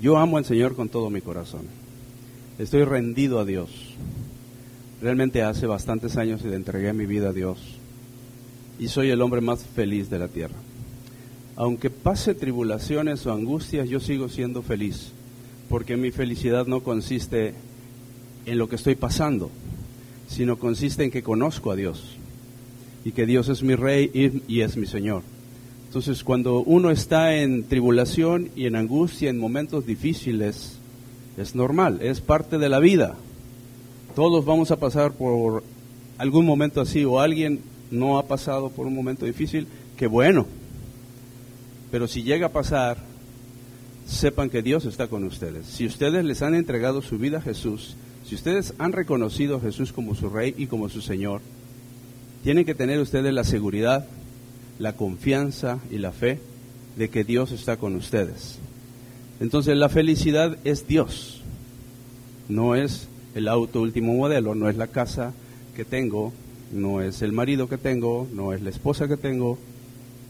Yo amo al Señor con todo mi corazón. Estoy rendido a Dios. Realmente hace bastantes años le entregué mi vida a Dios y soy el hombre más feliz de la tierra. Aunque pase tribulaciones o angustias, yo sigo siendo feliz, porque mi felicidad no consiste en lo que estoy pasando, sino consiste en que conozco a Dios y que Dios es mi rey y, es mi Señor. Entonces, cuando uno está en tribulación y en angustia, en momentos difíciles, es normal, es parte de la vida. Todos vamos a pasar por algún momento así o alguien no ha pasado por un momento difícil, que bueno. Pero si llega a pasar, sepan que Dios está con ustedes. Si ustedes les han entregado su vida a Jesús, si ustedes han reconocido a Jesús como su Rey y como su Señor, tienen que tener ustedes la seguridad, la confianza y la fe de que Dios está con ustedes. Entonces la felicidad es Dios, no es el auto último modelo, no es la casa que tengo, no es el marido que tengo, no es la esposa que tengo.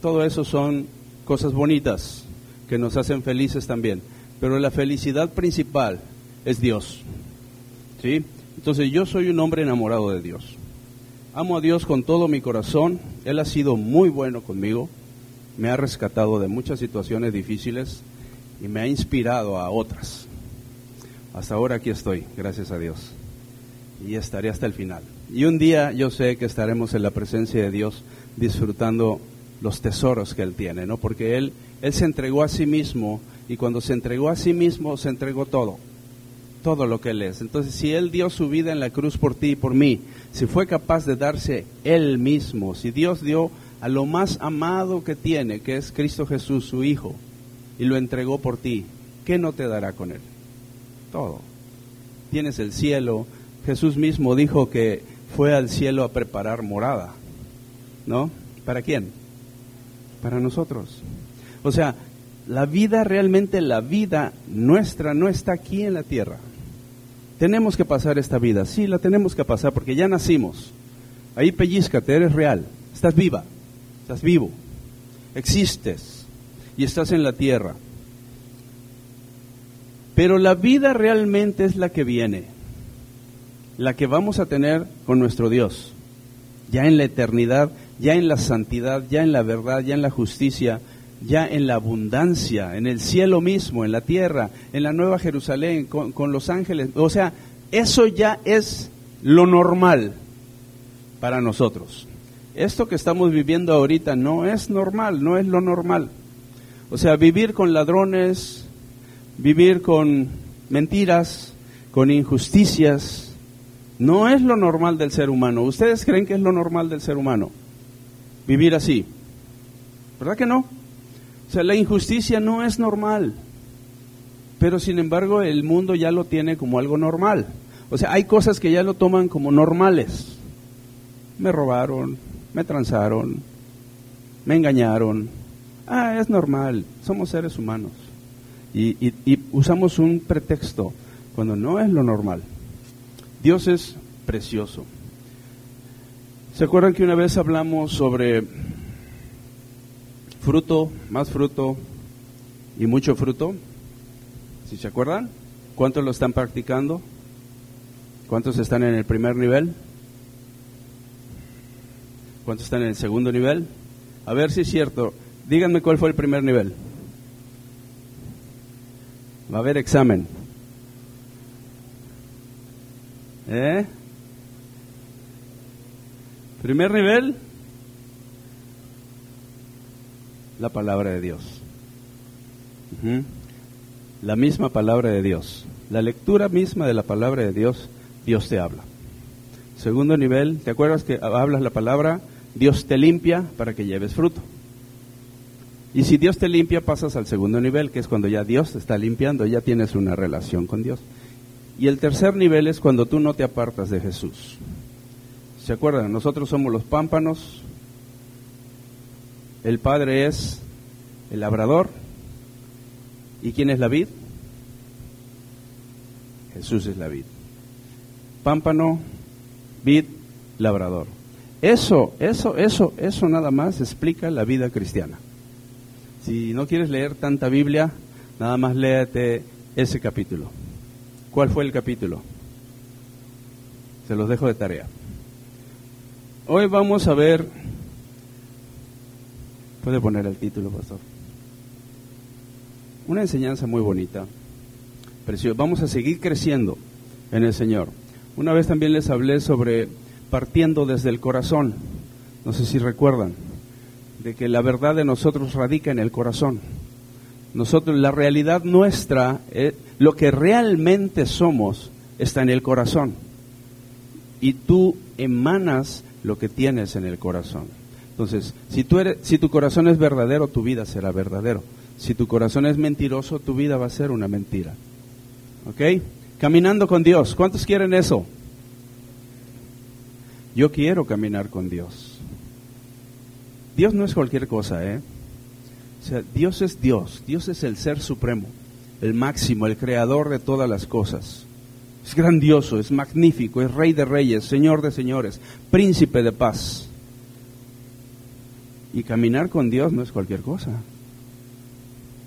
Todo eso son cosas bonitas que nos hacen felices también. Pero la felicidad principal es Dios. ¿Sí? Entonces yo soy un hombre enamorado de Dios. Amo a Dios con todo mi corazón. Él ha sido muy bueno conmigo. Me ha rescatado de muchas situaciones difíciles y me ha inspirado a otras. Hasta ahora aquí estoy, gracias a Dios. Y estaré hasta el final. Y un día yo sé que estaremos en la presencia de Dios disfrutando los tesoros que Él tiene, ¿no? Porque Él, Él se entregó a sí mismo y cuando se entregó a sí mismo se entregó todo, todo lo que Él es. Entonces, si Él dio su vida en la cruz por ti y por mí, si fue capaz de darse Él mismo, si Dios dio a lo más amado que tiene, que es Cristo Jesús, su Hijo, y lo entregó por ti, ¿qué no te dará con Él? Todo. Tienes el cielo. Jesús mismo dijo que fue al cielo a preparar morada. ¿No? ¿Para quién? Para nosotros. O sea, la vida realmente, la vida nuestra no está aquí en la tierra. Tenemos que pasar esta vida, sí, la tenemos que pasar porque ya nacimos. Ahí pellizcate, eres real, estás viva, estás vivo, existes. Y estás en la tierra. Pero la vida realmente es la que viene. La que vamos a tener con nuestro Dios, ya en la eternidad, ya en la santidad, ya en la verdad, ya en la justicia, ya en la abundancia, en el cielo mismo, en la tierra, en la nueva Jerusalén, con, los ángeles. O sea, eso ya es lo normal para nosotros. Esto que estamos viviendo ahorita no es normal, no es lo normal. O sea, vivir con ladrones, vivir con mentiras, con injusticias, no es lo normal del ser humano. ¿Ustedes creen que es lo normal del ser humano? Vivir así. ¿Verdad que no? O sea, la injusticia no es normal. Pero sin embargo el mundo ya lo tiene como algo normal. O sea, hay cosas que ya lo toman como normales. Me robaron, me transaron, me engañaron. Ah, es normal, somos seres humanos. Y, y usamos un pretexto cuando no es lo normal. Dios es precioso. ¿Se acuerdan que una vez hablamos sobre fruto, más fruto y mucho fruto? ¿Si se acuerdan? ¿Cuántos lo están practicando? ¿Cuántos están en el primer nivel? ¿Cuántos están en el segundo nivel? A ver si es cierto. Díganme cuál fue el primer nivel. Va a haber examen. ¿Eh? Primer nivel, la palabra de Dios. La misma palabra de Dios. La lectura misma de la palabra de Dios, Dios te habla. Segundo nivel, ¿te acuerdas que hablas la palabra? Dios te limpia para que lleves fruto. Y si Dios te limpia, pasas al segundo nivel, que es cuando ya Dios te está limpiando, ya tienes una relación con Dios. Y el tercer nivel es cuando tú no te apartas de Jesús. ¿Se acuerdan? Nosotros somos los pámpanos, el Padre es el labrador. ¿Y quién es la vid? Jesús es la vid. Pámpano, vid, labrador. Eso, eso, eso, eso nada más explica la vida cristiana. Si no quieres leer tanta Biblia, nada más léete ese capítulo. ¿Cuál fue el capítulo? Se los dejo de tarea. Hoy vamos a ver, puede poner el título, pastor. Una enseñanza muy bonita, preciosa. Vamos a seguir creciendo en el Señor. Una vez también les hablé sobre partiendo desde el corazón. No sé si recuerdan de que la verdad de nosotros radica en el corazón. Nosotros, la realidad nuestra, eh, lo que realmente somos, está en el corazón. Y tú emanas lo que tienes en el corazón. Entonces, si, eres, si tu corazón es verdadero, tu vida será verdadero. Si tu corazón es mentiroso, tu vida va a ser una mentira. ¿Ok? Caminando con Dios. ¿Cuántos quieren eso? Yo quiero caminar con Dios. Dios no es cualquier cosa, ¿eh? O sea, Dios es Dios. Dios es el ser supremo, el máximo, el creador de todas las cosas. Es grandioso, es magnífico, es rey de reyes, señor de señores, príncipe de paz. Y caminar con Dios no es cualquier cosa.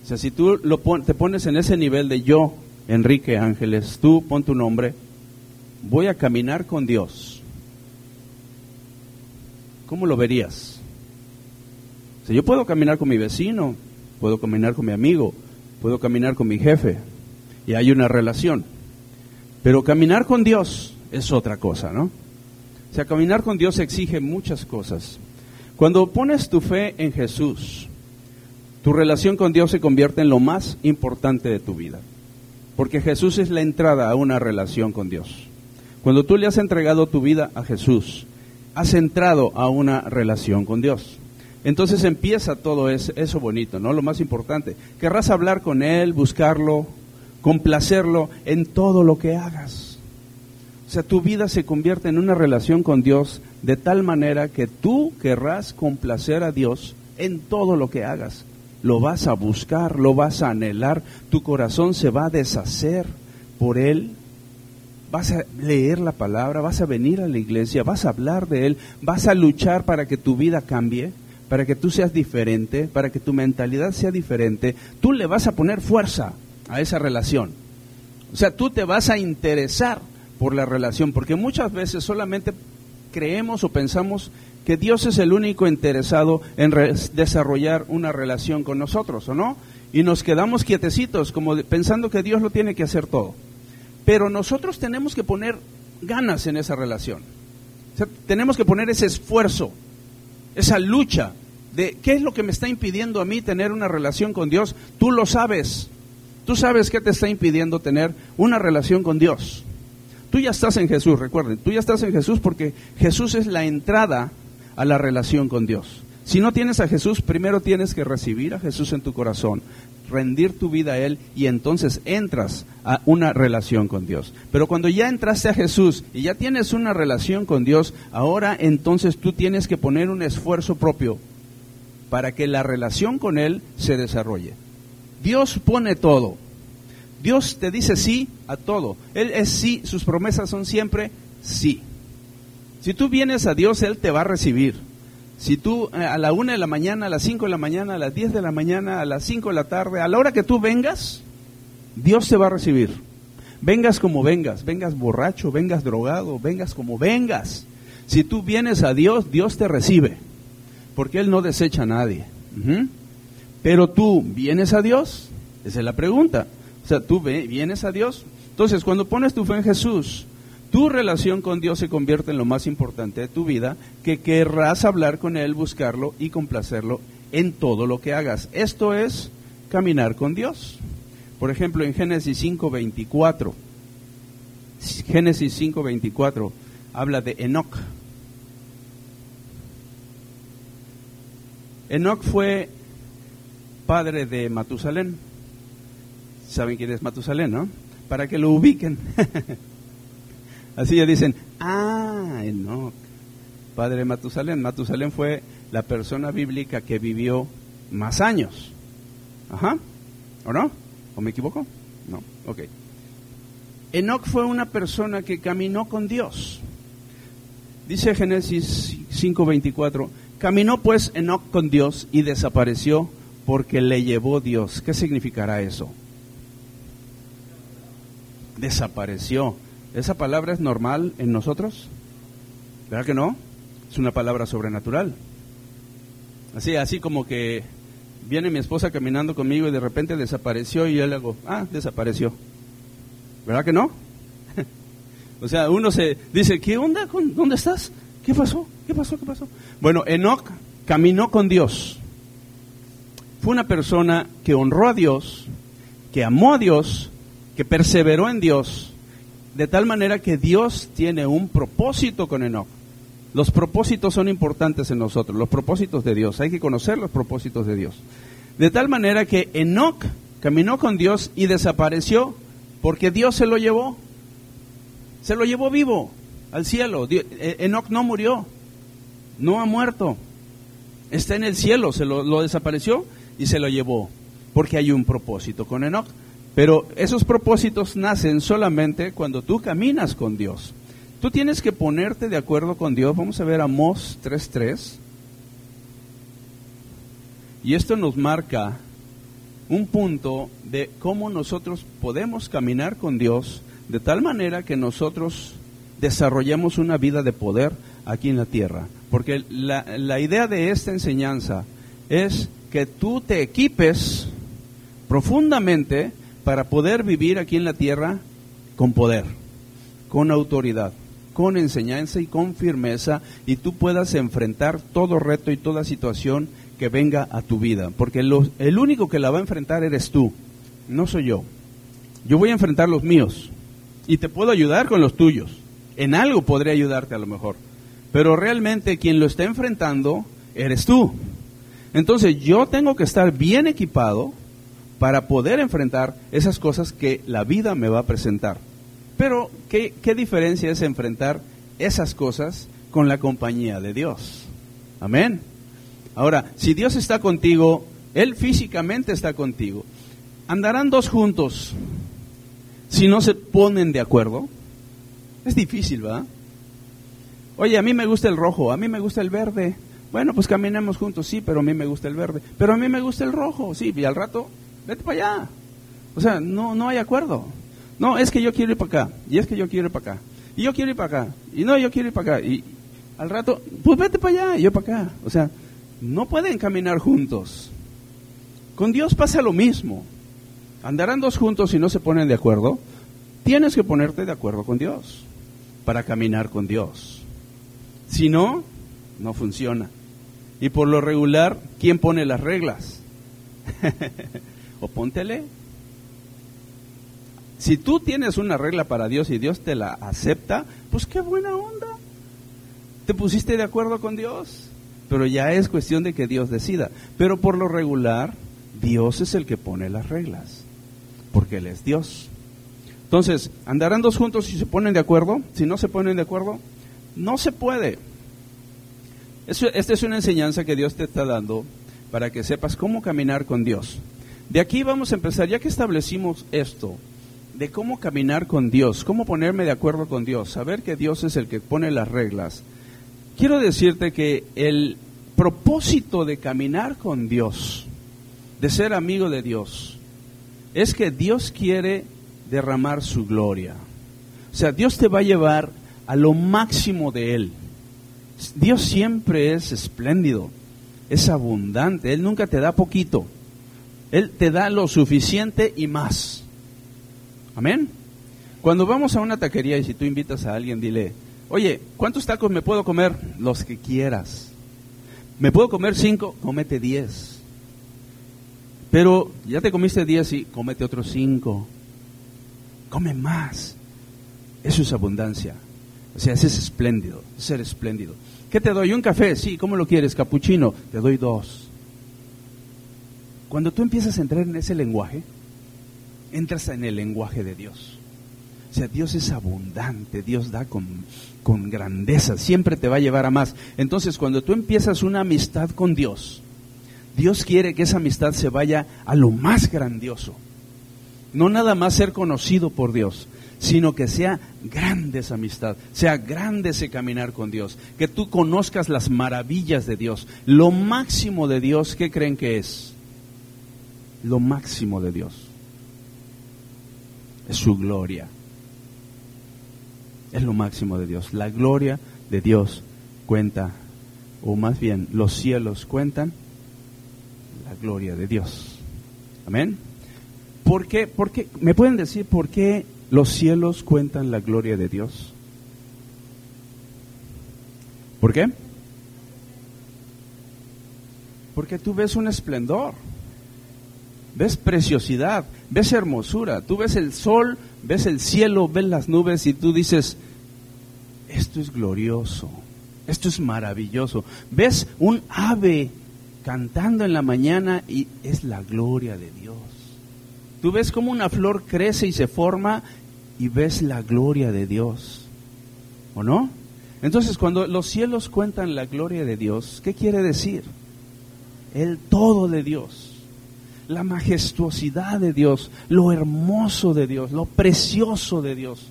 O sea, si tú lo te pones en ese nivel de yo, Enrique Ángeles, tú pon tu nombre, voy a caminar con Dios. ¿Cómo lo verías? O sea, yo puedo caminar con mi vecino, puedo caminar con mi amigo, puedo caminar con mi jefe, y hay una relación. Pero caminar con Dios es otra cosa, ¿no? O sea, caminar con Dios exige muchas cosas. Cuando pones tu fe en Jesús, tu relación con Dios se convierte en lo más importante de tu vida. Porque Jesús es la entrada a una relación con Dios. Cuando tú le has entregado tu vida a Jesús, has entrado a una relación con Dios. Entonces empieza todo eso bonito, ¿no? Lo más importante. Querrás hablar con Él, buscarlo, complacerlo en todo lo que hagas. O sea, tu vida se convierte en una relación con Dios de tal manera que tú querrás complacer a Dios en todo lo que hagas. Lo vas a buscar, lo vas a anhelar, tu corazón se va a deshacer por Él. Vas a leer la palabra, vas a venir a la iglesia, vas a hablar de Él, vas a luchar para que tu vida cambie, para que tú seas diferente, para que tu mentalidad sea diferente. Tú le vas a poner fuerza a esa relación. O sea, tú te vas a interesar por la relación, porque muchas veces solamente creemos o pensamos que Dios es el único interesado en desarrollar una relación con nosotros, ¿o no? Y nos quedamos quietecitos, como pensando que Dios lo tiene que hacer todo. Pero nosotros tenemos que poner ganas en esa relación. tenemos que poner ese esfuerzo, esa lucha de qué es lo que me está impidiendo a mí tener una relación con Dios. Tú lo sabes. Tú sabes qué te está impidiendo tener una relación con Dios. Tú ya estás en Jesús, recuerden, tú ya estás en Jesús porque Jesús es la entrada a la relación con Dios. Si no tienes a Jesús, primero tienes que recibir a Jesús en tu corazón, rendir tu vida a Él y entonces entras a una relación con Dios. Pero cuando ya entraste a Jesús y ya tienes una relación con Dios, ahora entonces tú tienes que poner un esfuerzo propio para que la relación con Él se desarrolle. Dios pone todo. Dios te dice sí a todo. Él es sí, sus promesas son siempre sí. Si tú vienes a Dios, Él te va a recibir. Si tú eh, a la una de la mañana, a las cinco de la mañana, a las diez de la mañana, a las cinco de la tarde, a la hora que tú vengas, Dios te va a recibir. Vengas como vengas, vengas borracho, vengas drogado, vengas como vengas. Si tú vienes a Dios, Dios te recibe, porque Él no desecha a nadie. Pero tú vienes a Dios, esa es la pregunta. Sea, tú vienes a Dios. Entonces, cuando pones tu fe en Jesús, tu relación con Dios se convierte en lo más importante de tu vida, que querrás hablar con Él, buscarlo y complacerlo en todo lo que hagas. Esto es caminar con Dios. Por ejemplo, en Génesis 5.24, Génesis 5.24 habla de Enoch. Enoch fue padre de Matusalén. ¿Saben quién es Matusalén, no? Para que lo ubiquen. Así ya dicen, ah, Enoch, padre Matusalén. Matusalén fue la persona bíblica que vivió más años. Ajá. ¿O no? ¿O me equivoco? No. Ok. Enoch fue una persona que caminó con Dios. Dice Génesis 5:24, caminó pues Enoch con Dios y desapareció porque le llevó Dios. ¿Qué significará eso? Desapareció. ¿Esa palabra es normal en nosotros? ¿Verdad que no? Es una palabra sobrenatural. Así, así como que viene mi esposa caminando conmigo y de repente desapareció y yo le hago, ah, desapareció. ¿Verdad que no? o sea, uno se dice, ¿qué onda? ¿Dónde estás? ¿Qué pasó? ¿Qué pasó? ¿Qué pasó? Bueno, Enoch caminó con Dios. Fue una persona que honró a Dios, que amó a Dios, que perseveró en Dios, de tal manera que Dios tiene un propósito con Enoch. Los propósitos son importantes en nosotros, los propósitos de Dios. Hay que conocer los propósitos de Dios. De tal manera que Enoch caminó con Dios y desapareció porque Dios se lo llevó. Se lo llevó vivo al cielo. Eh, Enoch no murió, no ha muerto. Está en el cielo, se lo, lo desapareció y se lo llevó. Porque hay un propósito con Enoch. Pero esos propósitos nacen solamente cuando tú caminas con Dios. Tú tienes que ponerte de acuerdo con Dios. Vamos a ver Amós 3.3. Y esto nos marca un punto de cómo nosotros podemos caminar con Dios de tal manera que nosotros desarrollemos una vida de poder aquí en la tierra. Porque la, la idea de esta enseñanza es que tú te equipes profundamente para poder vivir aquí en la tierra con poder, con autoridad con enseñanza y con firmeza y tú puedas enfrentar todo reto y toda situación que venga a tu vida. Porque el único que la va a enfrentar eres tú, no soy yo. Yo voy a enfrentar los míos y te puedo ayudar con los tuyos. En algo podré ayudarte a lo mejor. Pero realmente quien lo está enfrentando eres tú. Entonces yo tengo que estar bien equipado para poder enfrentar esas cosas que la vida me va a presentar. Pero, ¿qué, diferencia es enfrentar esas cosas con la compañía de Dios? Amén. Ahora, si Dios está contigo, Él físicamente está contigo. ¿Andarán dos juntos si no se ponen de acuerdo? Es difícil, ¿verdad? Oye, a mí me gusta el rojo, a mí me gusta el verde. Bueno, pues caminemos juntos, sí, pero a mí me gusta el verde. Pero a mí me gusta el rojo, sí, y al rato, vete para allá. O sea, no, no hay acuerdo. No, es que yo quiero ir para acá, y es que yo quiero ir para acá, y yo quiero ir para acá, y no, yo quiero ir para acá, y al rato, pues vete para allá, y yo para acá. O sea, no pueden caminar juntos. Con Dios pasa lo mismo. Andarán dos juntos y no se ponen de acuerdo. Tienes que ponerte de acuerdo con Dios para caminar con Dios. Si no, no funciona. Y por lo regular, ¿quién pone las reglas? o póntele si tú tienes una regla para Dios y Dios te la acepta, pues qué buena onda. Te pusiste de acuerdo con Dios, pero ya es cuestión de que Dios decida. Pero por lo regular, Dios es el que pone las reglas, porque Él es Dios. Entonces, ¿andarán dos juntos si se ponen de acuerdo? Si no se ponen de acuerdo, no se puede. esta es una enseñanza que Dios te está dando para que sepas cómo caminar con Dios. De aquí vamos a empezar, ya que establecimos esto, de cómo caminar con Dios, cómo ponerme de acuerdo con Dios, saber que Dios es el que pone las reglas. Quiero decirte que el propósito de caminar con Dios, de ser amigo de Dios, es que Dios quiere derramar su gloria. O sea, Dios te va a llevar a lo máximo de Él. Dios siempre es espléndido, es abundante, Él nunca te da poquito, Él te da lo suficiente y más. Amén. Cuando vamos a una taquería y si tú invitas a alguien, dile, oye, ¿cuántos tacos me puedo comer? Los que quieras. ¿Me puedo comer cinco? Comete diez. Pero ya te comiste diez y comete otros cinco. Come más. Eso es abundancia. O sea, ese es espléndido, ser espléndido. ¿Qué te doy? ¿Un café? Sí, ¿cómo lo quieres? Capuchino. Te doy dos. Cuando tú empiezas a entrar en ese lenguaje, entras en el lenguaje de Dios. O sea, Dios es abundante, Dios da con, con, grandeza, siempre te va a llevar a más. Entonces, cuando tú empiezas una amistad con Dios, Dios quiere que esa amistad se vaya a lo más grandioso. No nada más ser conocido por Dios, sino que sea grande esa amistad, sea grande ese caminar con Dios, que tú conozcas las maravillas de Dios. Lo máximo de Dios, ¿qué creen que es? Lo máximo de Dios es su gloria. es lo máximo de Dios. La gloria de Dios cuenta, o más bien los cielos cuentan la gloria de Dios. Amén. ¿Por qué? ¿Por qué? ¿Me pueden decir por qué los cielos cuentan la gloria de Dios? ¿Por qué? Porque tú ves un esplendor, ves preciosidad, ves hermosura, tú ves el sol, ves el cielo, ves las nubes y tú dices, esto es glorioso, esto es maravilloso. Ves un ave cantando en la mañana y es la gloria de Dios. Tú ves cómo una flor crece y se forma y ves la gloria de Dios. ¿O no? Entonces, cuando los cielos cuentan la gloria de Dios, ¿qué quiere decir? El todo de Dios, la majestuosidad de Dios, lo hermoso de Dios, lo precioso de Dios,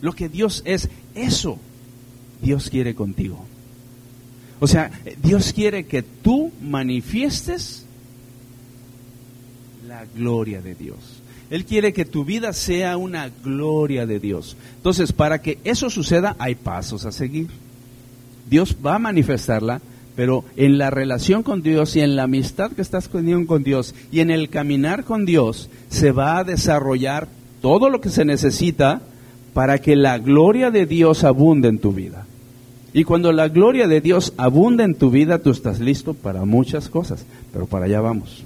lo que Dios es, eso Dios quiere contigo. O sea, Dios quiere que tú manifiestes la gloria de Dios. Él quiere que tu vida sea una gloria de Dios. Entonces, para que eso suceda, hay pasos a seguir. Dios va a manifestarla, pero en la relación con Dios y en la amistad que estás teniendo con Dios y en el caminar con Dios, se va a desarrollar todo lo que se necesita para que la gloria de Dios abunde en tu vida. Y cuando la gloria de Dios abunda en tu vida, tú estás listo para muchas cosas, pero para allá vamos.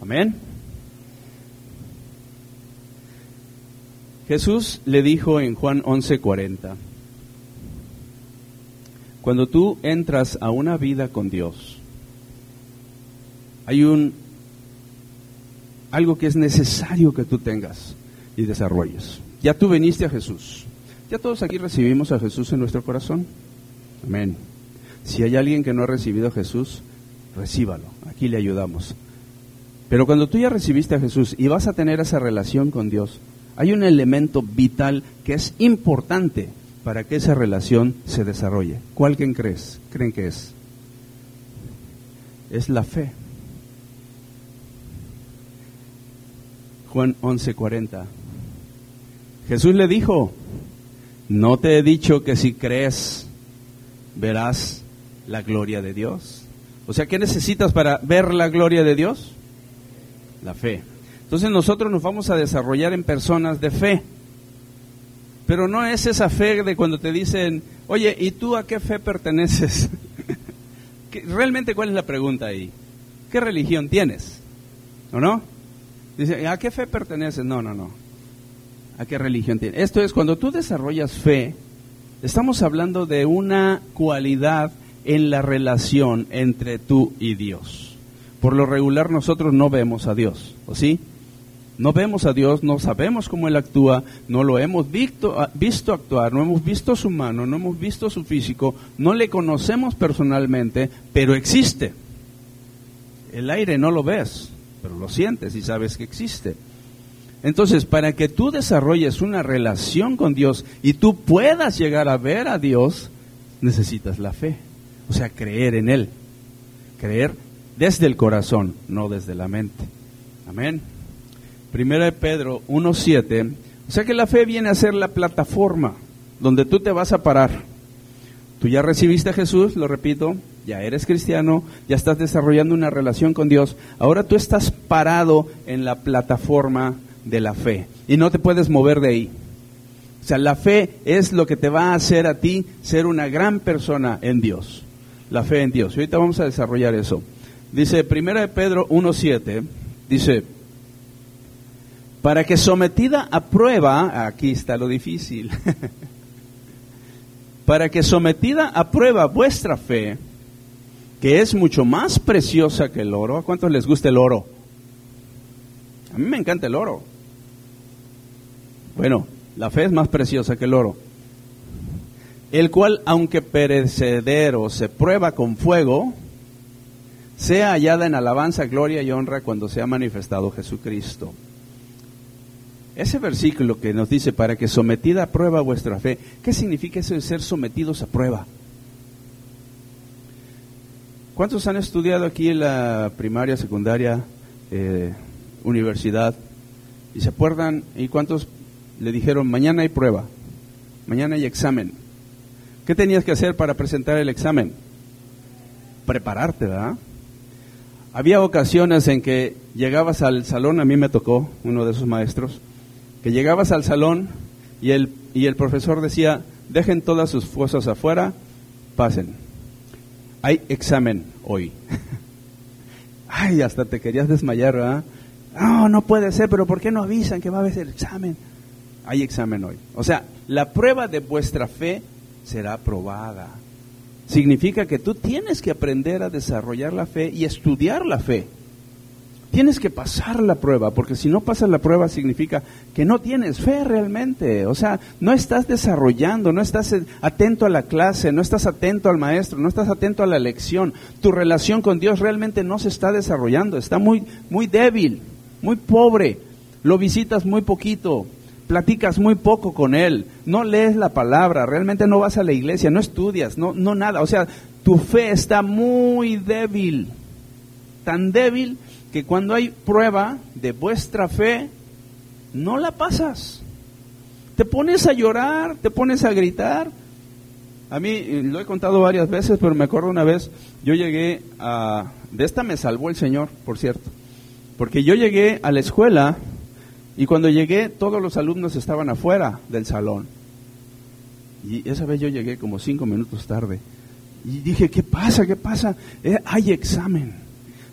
Amén. Jesús le dijo en Juan 11:40, cuando tú entras a una vida con Dios, hay un algo que es necesario que tú tengas y desarrolles. Ya tú viniste a Jesús. Ya todos aquí recibimos a Jesús en nuestro corazón. Amén. Si hay alguien que no ha recibido a Jesús, recíbalo. Aquí le ayudamos. Pero cuando tú ya recibiste a Jesús y vas a tener esa relación con Dios, hay un elemento vital que es importante para que esa relación se desarrolle. ¿Cuál creen crees? ¿Creen que es? Es la fe. Juan 11:40. Jesús le dijo, ¿no te he dicho que si crees verás la gloria de Dios? O sea, ¿qué necesitas para ver la gloria de Dios? La fe. Entonces nosotros nos vamos a desarrollar en personas de fe. Pero no es esa fe de cuando te dicen, oye, ¿y tú a qué fe perteneces? ¿Realmente cuál es la pregunta ahí? ¿Qué religión tienes? ¿O no? Dice, ¿a qué fe perteneces? No, no, no. ¿A qué religión tienes? Esto es, cuando tú desarrollas fe, estamos hablando de una cualidad en la relación entre tú y Dios. Por lo regular nosotros no vemos a Dios, ¿o sí? No vemos a Dios, no sabemos cómo Él actúa, no lo hemos visto, ah, visto, actuar, no hemos visto su mano, no hemos visto su físico, no le conocemos personalmente, pero existe. El aire no lo ves, pero lo sientes y sabes que existe. Entonces, para que tú desarrolles una relación con Dios y tú puedas llegar a ver a Dios, necesitas la fe, o sea, creer en Él. Creer desde el corazón, no desde la mente. Amén. Primera de Pedro 1.7. O sea que la fe viene a ser la plataforma donde tú te vas a parar. Tú ya recibiste a Jesús, lo repito, ya eres cristiano, ya estás desarrollando una relación con Dios. Ahora tú estás parado en la plataforma de la fe y no te puedes mover de ahí. O sea, la fe es lo que te va a hacer a ti ser una gran persona en Dios. La fe en Dios. Y ahorita vamos a desarrollar eso. Dice Primera de Pedro 1.7, dice, para que sometida a prueba, aquí está lo difícil, para que sometida a prueba vuestra fe, que es mucho más preciosa que el oro, ¿a cuántos les gusta el oro? A mí me encanta el oro. Bueno, la fe es más preciosa que el oro. El cual, aunque perecedero, se prueba con fuego, sea hallada en alabanza, gloria y honra cuando sea manifestado Jesucristo. Ese versículo que nos dice, para que sometida a prueba vuestra fe, ¿qué significa eso de ser sometidos a prueba? ¿Cuántos han estudiado aquí en la primaria, secundaria, eh, universidad? ¿Y se acuerdan? ¿Y cuántos le dijeron, mañana hay prueba? mañana hay examen. ¿Qué tenías que hacer para presentar el examen? Prepararte, ¿verdad? Había ocasiones en que llegabas al salón, a mí me tocó uno de esos maestros, que llegabas al salón y el, y el profesor decía, dejen todas sus fuerzas afuera, pasen. Hay examen hoy. Ay, hasta te querías desmayar, ¿verdad? No, no puede ser, pero ¿por qué no avisan que va a haber el examen? Hay examen hoy. O sea, la prueba de vuestra fe será aprobada. Significa que tú tienes que aprender a desarrollar la fe y estudiar la fe. Tienes que pasar la prueba, porque si no pasas la prueba significa que no tienes fe realmente. O sea, no estás desarrollando, no estás atento a la clase, no estás atento al maestro, no estás atento a la lección. Tu relación con Dios realmente no se está desarrollando, está muy, muy débil, muy pobre. Lo visitas muy poquito, platicas muy poco con Él, no lees la palabra, realmente no vas a la iglesia, no estudias, no, no nada. O sea, tu fe está muy débil, tan débil que cuando hay prueba de vuestra fe, no la pasas. Te pones a llorar, te pones a gritar. A mí, lo he contado varias veces, pero me acuerdo una vez, yo llegué a... De esta me salvó el Señor, por cierto. Porque yo llegué a la escuela y cuando llegué todos los alumnos estaban afuera del salón. Y esa vez yo llegué como cinco minutos tarde. Y dije, ¿qué pasa? ¿Qué pasa? Eh, hay examen.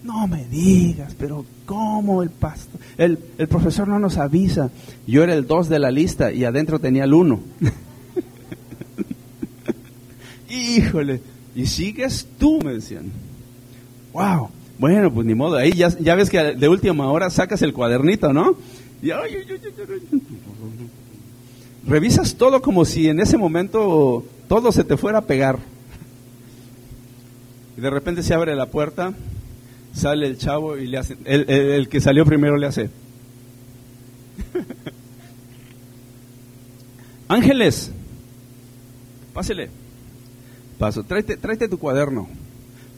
No me digas, pero ¿cómo el pastor? El, el profesor no nos avisa. Yo era el dos de la lista y adentro tenía el uno. Híjole, y sigues tú, me decían. Wow, bueno, pues ni modo. Ahí ya, ya ves que de última hora sacas el cuadernito, ¿no? Y, revisas todo como si en ese momento todo se te fuera a pegar. Y de repente se abre la puerta sale el chavo y le hace, el, que salió primero le hace. Ángeles, pásele. Paso, tráete, tráete tu cuaderno.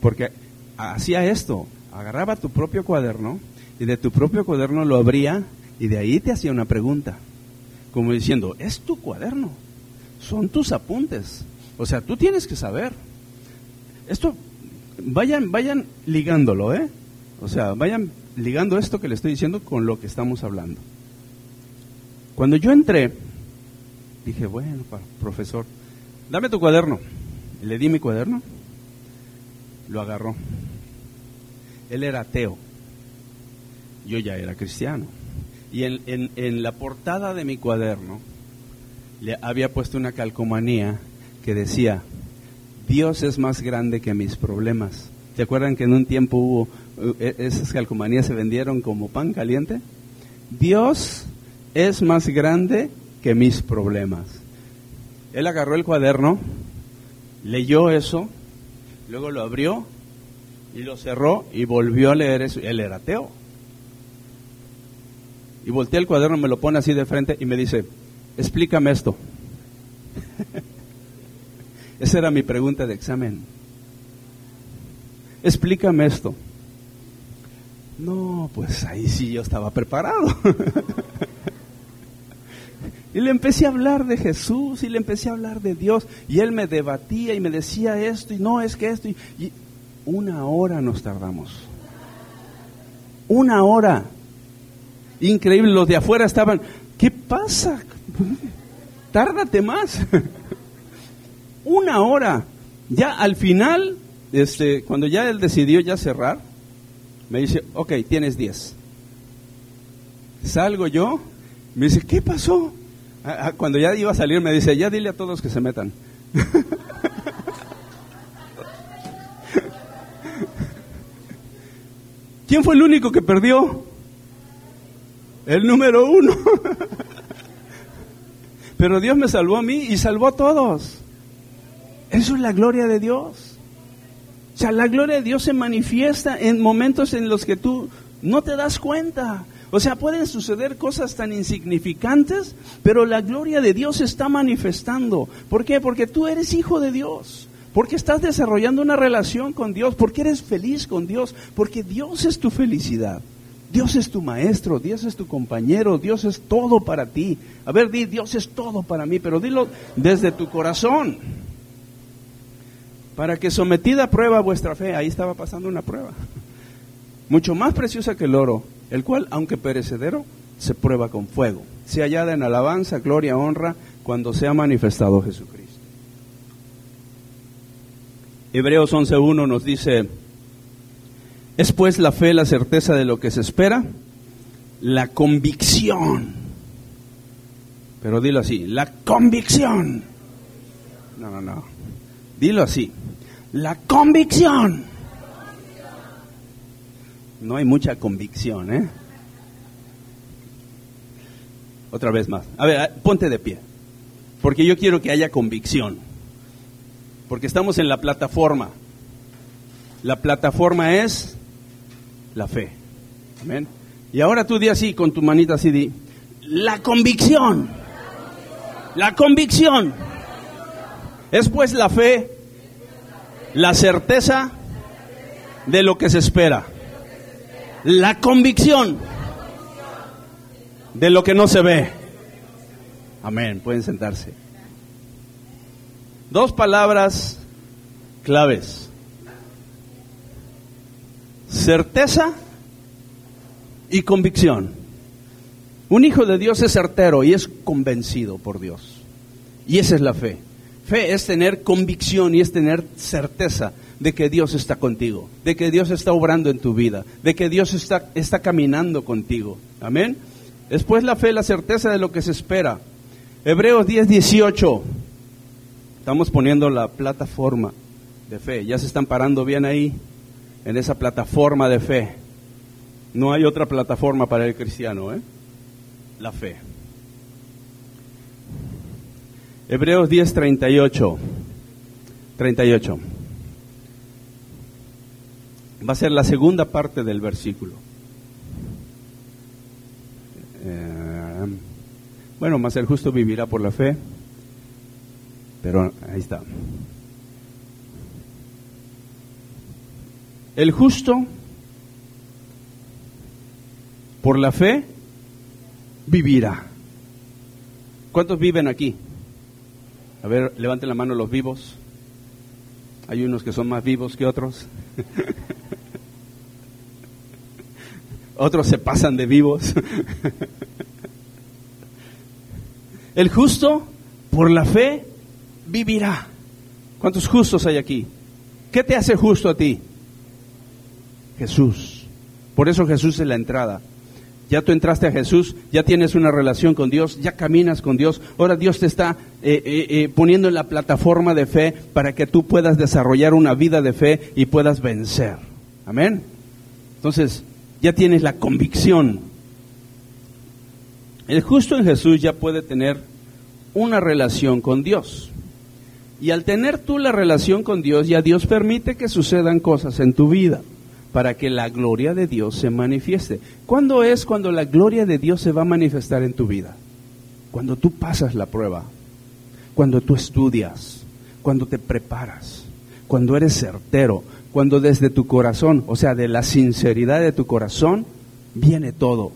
Porque hacía esto, agarraba tu propio cuaderno y de tu propio cuaderno lo abría y de ahí te hacía una pregunta. Como diciendo, es tu cuaderno, son tus apuntes. O sea, tú tienes que saber. Esto vayan, vayan ligándolo, ¿eh? O sea, vayan ligando esto que le estoy diciendo con lo que estamos hablando. Cuando yo entré, dije, bueno, profesor, dame tu cuaderno. Le di mi cuaderno, lo agarró. Él era ateo, yo ya era cristiano. Y en, en, en la portada de mi cuaderno le había puesto una calcomanía que decía, Dios es más grande que mis problemas. ¿Se acuerdan que en un tiempo hubo, eh, esas calcomanías se vendieron como pan caliente? Dios es más grande que mis problemas. Él agarró el cuaderno, leyó eso, luego lo abrió y lo cerró y volvió a leer eso. Él era ateo. Y volteé el cuaderno, me lo pone así de frente y me dice, explícame esto. Esa era mi pregunta de examen. Explícame esto. No, pues ahí sí yo estaba preparado. y le empecé a hablar de Jesús y le empecé a hablar de Dios. Y él me debatía y me decía esto y no es que esto. Y, y una hora nos tardamos. Una hora. Increíble, los de afuera estaban, ¿qué pasa? Tárdate más. una hora. Ya al final, este, cuando ya él decidió ya cerrar, me dice, ok, tienes diez. Salgo yo, me dice, ¿qué pasó? Ah, ah, cuando ya iba a salir me dice, ya dile a todos que se metan. ¿Quién fue el único que perdió? El número uno. Pero Dios me salvó a mí y salvó a todos. Eso es la gloria de Dios. O sea, la gloria de Dios se manifiesta en momentos en los que tú no te das cuenta. O sea, pueden suceder cosas tan insignificantes, pero la gloria de Dios se está manifestando. ¿Por qué? Porque tú eres hijo de Dios. Porque estás desarrollando una relación con Dios. Porque eres feliz con Dios. Porque Dios es tu felicidad. Dios es tu maestro, Dios es tu compañero, Dios es todo para ti. A ver, di, Dios es todo para mí, pero dilo desde tu corazón. Para que sometida a prueba vuestra fe, ahí estaba pasando una prueba. Mucho más preciosa que el oro, el cual, aunque perecedero, se prueba con fuego. Se hallada en alabanza, gloria, honra, cuando se ha manifestado Jesucristo. Hebreos 11.1 nos dice, es pues la fe la certeza de lo que se espera, la convicción. Pero dilo así, la convicción. No, no, no. Dilo así, la convicción. No hay mucha convicción, ¿eh? Otra vez más. A ver, ponte de pie. Porque yo quiero que haya convicción. Porque estamos en la plataforma. La plataforma es la fe. Amén. Y ahora tú di así, con tu manita así, di, la convicción. La convicción. Es pues la fe, la certeza de lo que se espera. La convicción de lo que no se ve. Amén. Pueden sentarse. Dos palabras claves certeza y convicción. Un hijo de Dios es certero y es convencido por Dios. Y esa es la fe. Fe es tener convicción y es tener certeza de que Dios está contigo, de que Dios está obrando en tu vida, de que Dios está, está caminando contigo. Amén. Después la fe, la certeza de lo que se espera. Hebreos 10, 18. Estamos poniendo la plataforma de fe. Ya se están parando bien ahí en esa plataforma de fe. No hay otra plataforma para el cristiano, ¿eh? La fe. Hebreos 10, 38. 38. Va a ser la segunda parte del versículo. Eh, bueno, más el justo vivirá por la fe. Pero ahí está. El justo, por la fe, vivirá. ¿Cuántos viven aquí? A ver, levanten la mano los vivos. Hay unos que son más vivos que otros. otros se pasan de vivos. El justo, por la fe, vivirá. ¿Cuántos justos hay aquí? ¿Qué te hace justo a ti? Jesús. Por eso Jesús es la entrada. Ya tú entraste a Jesús, ya tienes una relación con Dios, ya caminas con Dios. Ahora Dios te está eh, eh, eh, poniendo en la plataforma de fe para que tú puedas desarrollar una vida de fe y puedas vencer. Amén. Entonces, ya tienes la convicción. El justo en Jesús ya puede tener una relación con Dios. Y al tener tú la relación con Dios, ya Dios permite que sucedan cosas en tu vida para que la gloria de Dios se manifieste. ¿Cuándo es cuando la gloria de Dios se va a manifestar en tu vida? Cuando tú pasas la prueba, cuando tú estudias, cuando te preparas, cuando eres certero, cuando desde tu corazón, o sea, de la sinceridad de tu corazón, viene todo.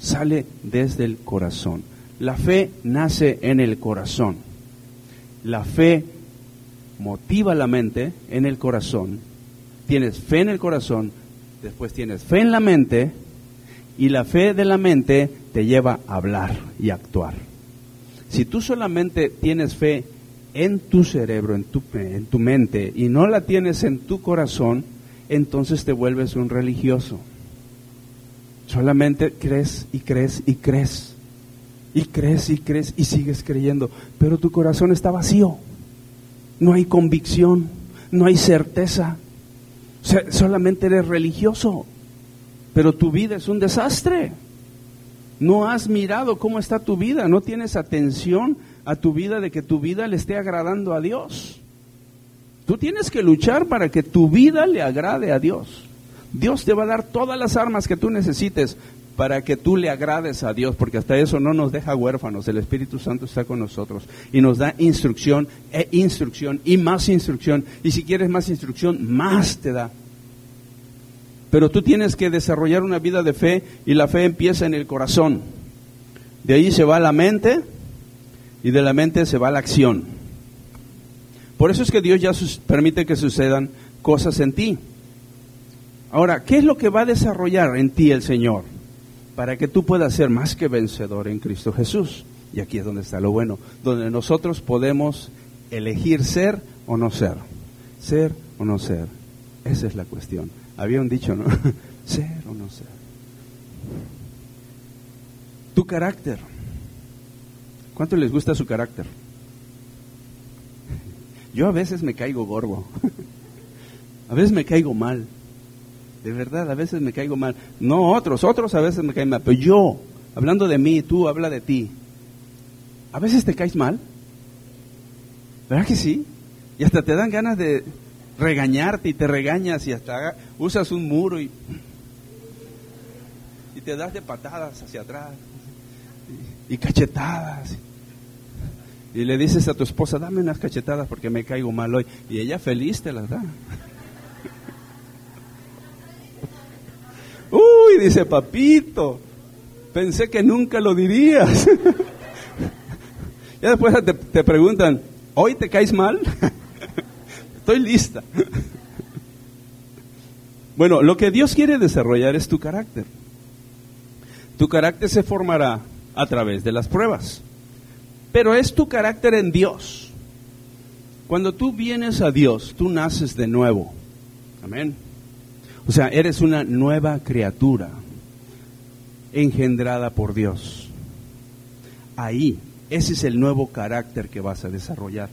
Sale desde el corazón. La fe nace en el corazón. La fe motiva la mente en el corazón tienes fe en el corazón, después tienes fe en la mente y la fe de la mente te lleva a hablar y actuar. Si tú solamente tienes fe en tu cerebro, en tu, en tu mente y no la tienes en tu corazón, entonces te vuelves un religioso. Solamente crees y crees y crees. Y crees y crees y sigues creyendo. Pero tu corazón está vacío. No hay convicción, no hay certeza, solamente eres religioso, pero tu vida es un desastre. No has mirado cómo está tu vida, no tienes atención a tu vida de que tu vida le esté agradando a Dios. Tú tienes que luchar para que tu vida le agrade a Dios. Dios te va a dar todas las armas que tú necesites para que tú le agrades a Dios, porque hasta eso no nos deja huérfanos. El Espíritu Santo está con nosotros y nos da instrucción e instrucción y más instrucción. Y si quieres más instrucción, más te da. pero tú tienes que desarrollar una vida de fe y la fe empieza en el corazón. De ahí se va la mente y de la mente se va la acción. Por eso es que Dios ya permite que sucedan cosas en ti. Ahora, ¿qué es lo que va a desarrollar en ti el Señor? Para que tú puedas ser más que vencedor en Cristo Jesús. Y aquí es donde está lo bueno, donde nosotros podemos elegir ser o no ser. Ser o no ser. Esa es la cuestión. Había un dicho, ¿no? ser o no ser. Tu carácter. ¿Cuánto les gusta su carácter? Yo a veces me caigo gordo. A veces me caigo mal. De verdad, a veces me caigo mal. No otros, otros a veces me caen mal. Pero yo, hablando de mí, tú habla de ti. ¿A veces te caes mal? ¿Verdad que sí? Y hasta te dan ganas de, regañarte y te regañas y hasta usas un muro y, y te das de patadas hacia atrás y, cachetadas. Y le dices a tu esposa, dame unas cachetadas porque me caigo mal hoy. Y ella feliz te las da. Uy, dice papito, pensé que nunca lo dirías. ya después te, te preguntan, ¿hoy te caes mal? Estoy lista. Bueno, lo que Dios quiere desarrollar es tu carácter. Tu carácter se formará a través de las pruebas. Pero es tu carácter en Dios. Cuando tú vienes a Dios, tú naces de nuevo. Amén. O sea, eres una nueva criatura engendrada por Dios. Ahí, ese es el nuevo carácter que vas a desarrollar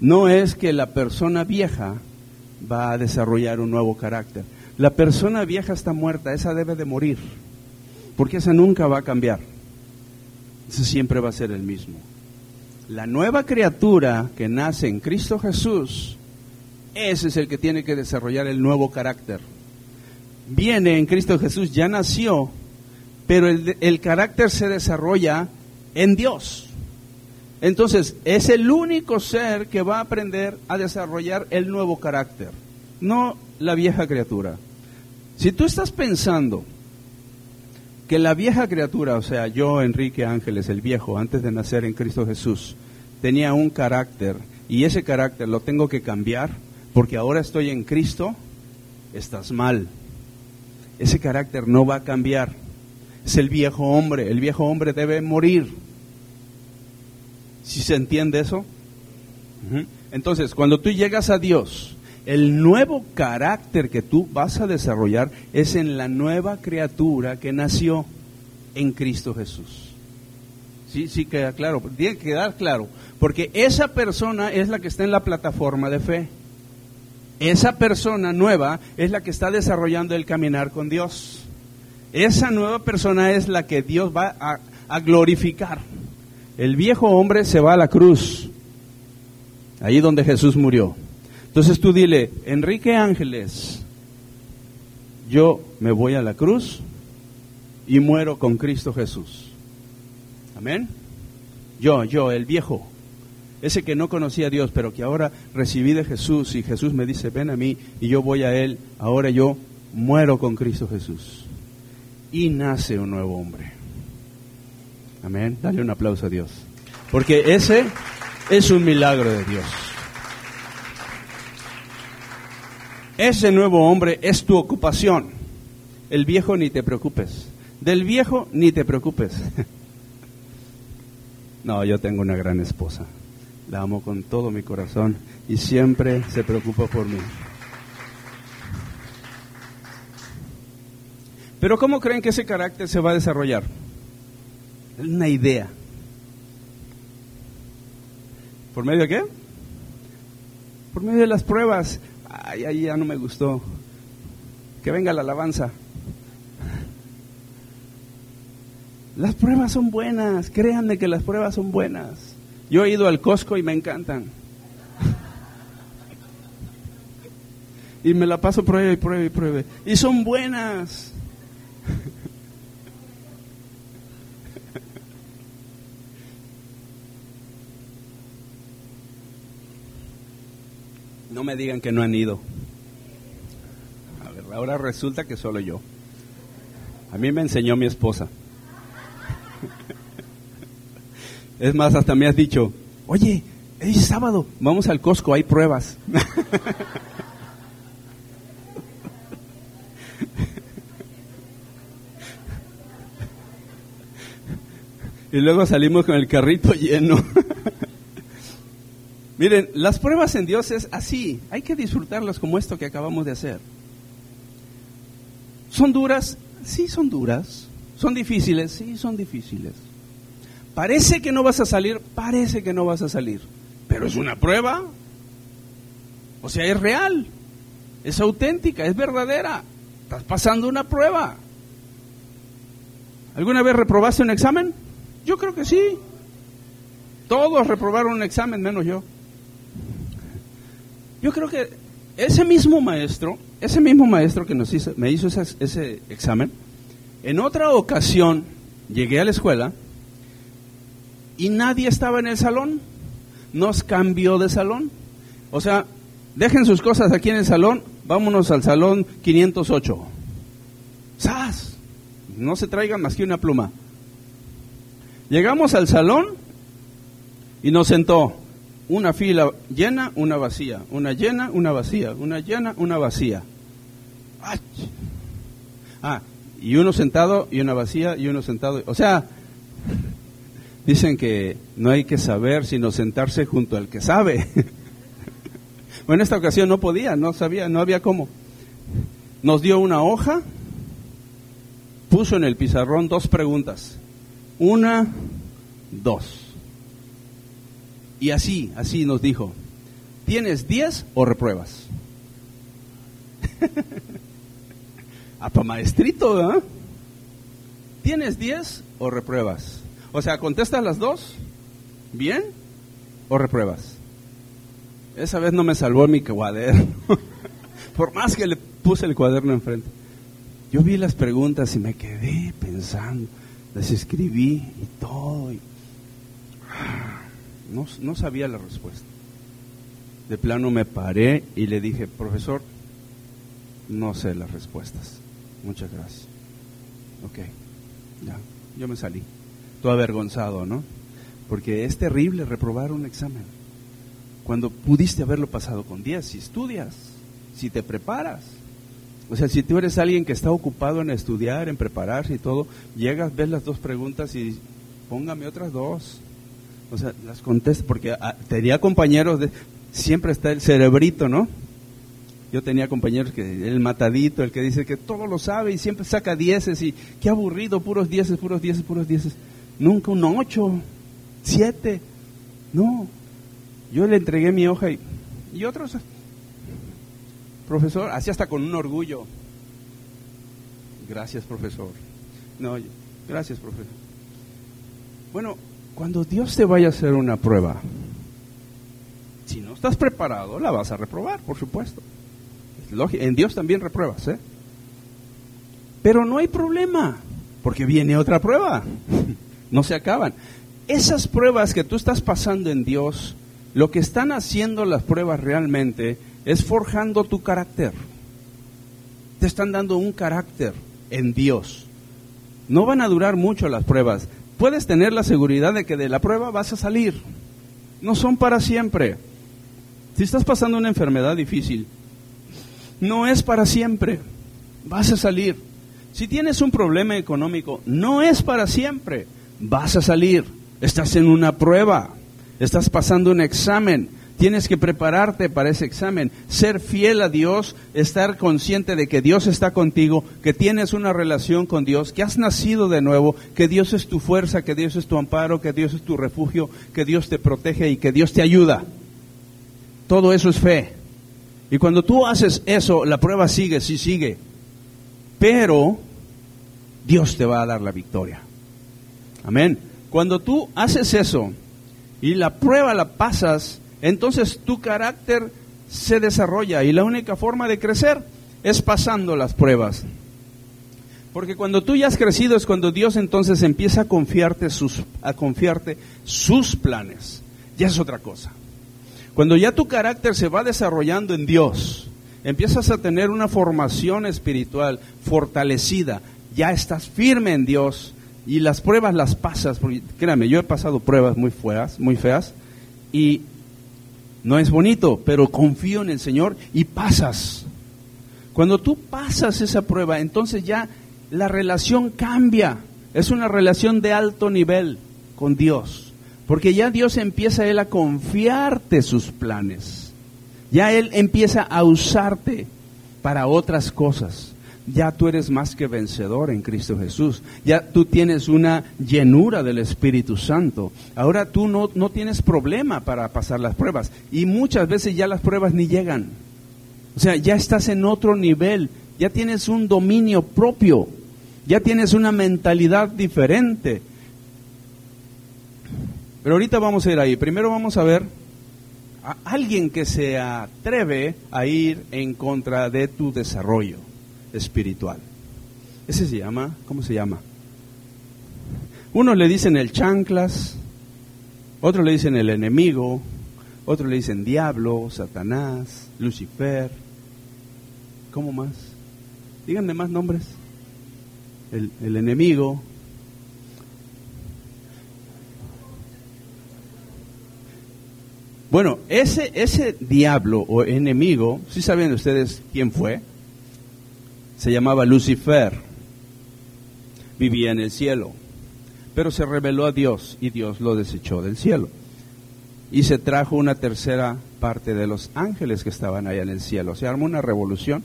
no es que la persona vieja va a desarrollar un nuevo carácter. La persona vieja está muerta, esa debe de morir, porque esa nunca va a cambiar. Ese siempre va a ser el mismo. La nueva criatura que nace en Cristo Jesús, ese es el que tiene que desarrollar el nuevo carácter. Viene en Cristo Jesús, ya nació, pero el, carácter se desarrolla en Dios. Entonces, es el único ser que va a aprender a desarrollar el nuevo carácter, no la vieja criatura. Si tú estás pensando que la vieja criatura, o sea, yo, Enrique Ángeles, el viejo, antes de nacer en Cristo Jesús, tenía un carácter y ese carácter lo tengo que cambiar porque ahora estoy en Cristo, estás mal. Ese carácter no va a cambiar. Es el viejo hombre. El viejo hombre debe morir. ¿Si se entiende eso? Entonces, cuando tú llegas a Dios, el nuevo carácter que tú vas a desarrollar es en la nueva criatura que nació en Cristo Jesús. Sí, sí queda claro, tiene que quedar claro, porque esa persona es la que está en la plataforma de fe. Esa persona nueva es la que está desarrollando el caminar con Dios. Esa nueva persona es la que Dios va a, glorificar. El viejo hombre se va a la cruz, ahí donde Jesús murió. Entonces tú dile, Enrique Ángeles, yo me voy a la cruz y muero con Cristo Jesús. Amén. Yo, yo, el viejo, ese que no conocía a Dios, pero que ahora recibí de Jesús y Jesús me dice, ven a mí y yo voy a Él, ahora yo muero con Cristo Jesús. Y nace un nuevo hombre. Amén. Dale un aplauso a Dios. Porque ese es un milagro de Dios. Ese nuevo hombre es tu ocupación. El viejo ni te preocupes. Del viejo ni te preocupes. No, yo tengo una gran esposa. La amo con todo mi corazón y siempre se preocupa por mí. Pero ¿cómo creen que ese carácter se va a desarrollar? una idea. ¿Por medio de qué? Por medio de las pruebas. Ay, ay, ya no me gustó. Que venga la alabanza. Las pruebas son buenas, créanme que las pruebas son buenas. Yo he ido al Costco y me encantan. Y me la paso prueba y prueba y prueba. Y son buenas. No me digan que no han ido. Ahora resulta que solo yo. A mí me enseñó mi esposa. Es más, hasta me has dicho, oye, es sábado, vamos al Costco, hay pruebas. y luego salimos con el carrito lleno. Miren, las pruebas en Dios es así, hay que disfrutarlas como esto que acabamos de hacer. ¿Son duras? Sí, son duras. ¿Son difíciles? Sí, son difíciles. Parece que no vas a salir, parece que no vas a salir, pero es una prueba. O sea, es real, es auténtica, es verdadera. Estás pasando una prueba. ¿Alguna vez reprobaste un examen? Yo creo que sí. Todos reprobaron un examen, menos yo. Yo creo que ese mismo maestro, ese mismo maestro que nos hizo, me hizo ese, ese examen, en otra ocasión llegué a la escuela y nadie estaba en el salón. Nos cambió de salón. O sea, dejen sus cosas aquí en el salón, vámonos al salón 508. ¡Sas! No se traigan más que una pluma. Llegamos al salón y nos sentó una fila llena, una vacía, una llena, una vacía, una llena, una vacía. Ah, y uno sentado y una vacía y uno sentado. O sea, dicen que no hay que saber sino sentarse junto al que sabe. bueno, en esta ocasión no podía, no sabía, no había cómo. Nos dio una hoja, puso en el pizarrón dos preguntas. Una, dos. Y así, así nos dijo, ¿tienes 10 o repruebas? Apa maestrito, ¿Tienes 10 o repruebas? O sea, ¿contestas las dos? ¿Bien? ¿O repruebas? Esa vez no me salvó mi cuaderno. Por más que le puse el cuaderno enfrente. Yo vi las preguntas y me quedé pensando. Las escribí y todo. No, no sabía la respuesta. De plano me paré y le dije, profesor, no sé las respuestas. Muchas gracias. Ok, ya, yo me salí. Todo avergonzado, ¿no? Porque es terrible reprobar un examen. Cuando pudiste haberlo pasado con 10, si estudias, si te preparas. O sea, si tú eres alguien que está ocupado en estudiar, en prepararse y todo, llegas, ves las dos preguntas y póngame otras dos. O sea, las contesto porque ah, tenía compañeros de, siempre está el cerebrito, ¿no? Yo tenía compañeros que el matadito, el que dice que todo lo sabe y siempre saca dieces y qué aburrido, puros dieces, puros dieces, puros dieces. Nunca un ocho, siete. No. Yo le entregué mi hoja y, y otros, profesor, así hasta con un orgullo. Gracias, profesor. No, gracias, profesor. Bueno, cuando Dios te vaya a hacer una prueba, si no estás preparado, la vas a reprobar, por supuesto. En Dios también repruebas, ¿eh? Pero no hay problema, porque viene otra prueba. No se acaban. Esas pruebas que tú estás pasando en Dios, lo que están haciendo las pruebas realmente es forjando tu carácter. Te están dando un carácter en Dios. No van a durar mucho las pruebas puedes tener la seguridad de que de la prueba vas a salir. No son para siempre. Si estás pasando una enfermedad difícil, no es para siempre. Vas a salir. Si tienes un problema económico, no es para siempre. Vas a salir. Estás en una prueba. Estás pasando un examen. Tienes que prepararte para ese examen, ser fiel a Dios, estar consciente de que Dios está contigo, que tienes una relación con Dios, que has nacido de nuevo, que Dios es tu fuerza, que Dios es tu amparo, que Dios es tu refugio, que Dios te protege y que Dios te ayuda. Todo eso es fe. Y cuando tú haces eso, la prueba sigue, sí sigue. Pero Dios te va a dar la victoria. Amén. Cuando tú haces eso y la prueba la pasas, entonces tu carácter se desarrolla y la única forma de crecer es pasando las pruebas. Porque cuando tú ya has crecido es cuando Dios entonces empieza a confiarte sus, a confiarte sus planes. Ya es otra cosa. Cuando ya tu carácter se va desarrollando en Dios, empiezas a tener una formación espiritual fortalecida, ya estás firme en Dios y las pruebas las pasas, porque créame, yo he pasado pruebas muy feas, muy feas y no es bonito, pero confío en el Señor y pasas. Cuando tú pasas esa prueba, entonces ya la relación cambia. Es una relación de alto nivel con Dios. Porque ya Dios empieza Él a confiarte sus planes. Ya Él empieza a usarte para otras cosas. Ya tú eres más que vencedor en Cristo Jesús. Ya tú tienes una llenura del Espíritu Santo. Ahora tú no, no tienes problema para pasar las pruebas. Y muchas veces ya las pruebas ni llegan. O sea, ya estás en otro nivel. Ya tienes un dominio propio. Ya tienes una mentalidad diferente pero ahorita vamos a ir ahí. Primero vamos a ver a alguien que se atreve a ir en contra de tu desarrollo espiritual. Ese se llama, ¿cómo se llama? Uno le dicen el chanclas, otro le dicen el enemigo, otro le dicen diablo, Satanás, Lucifer. ¿Cómo más? Díganme más nombres. El, el enemigo, Bueno, ese, ese diablo o enemigo, si saben ustedes quién fue? Se llamaba Lucifer. Vivía en el cielo, pero se rebeló a Dios y Dios lo desechó del cielo. Y se trajo una tercera parte de los ángeles que estaban allá en el cielo. Se armó una revolución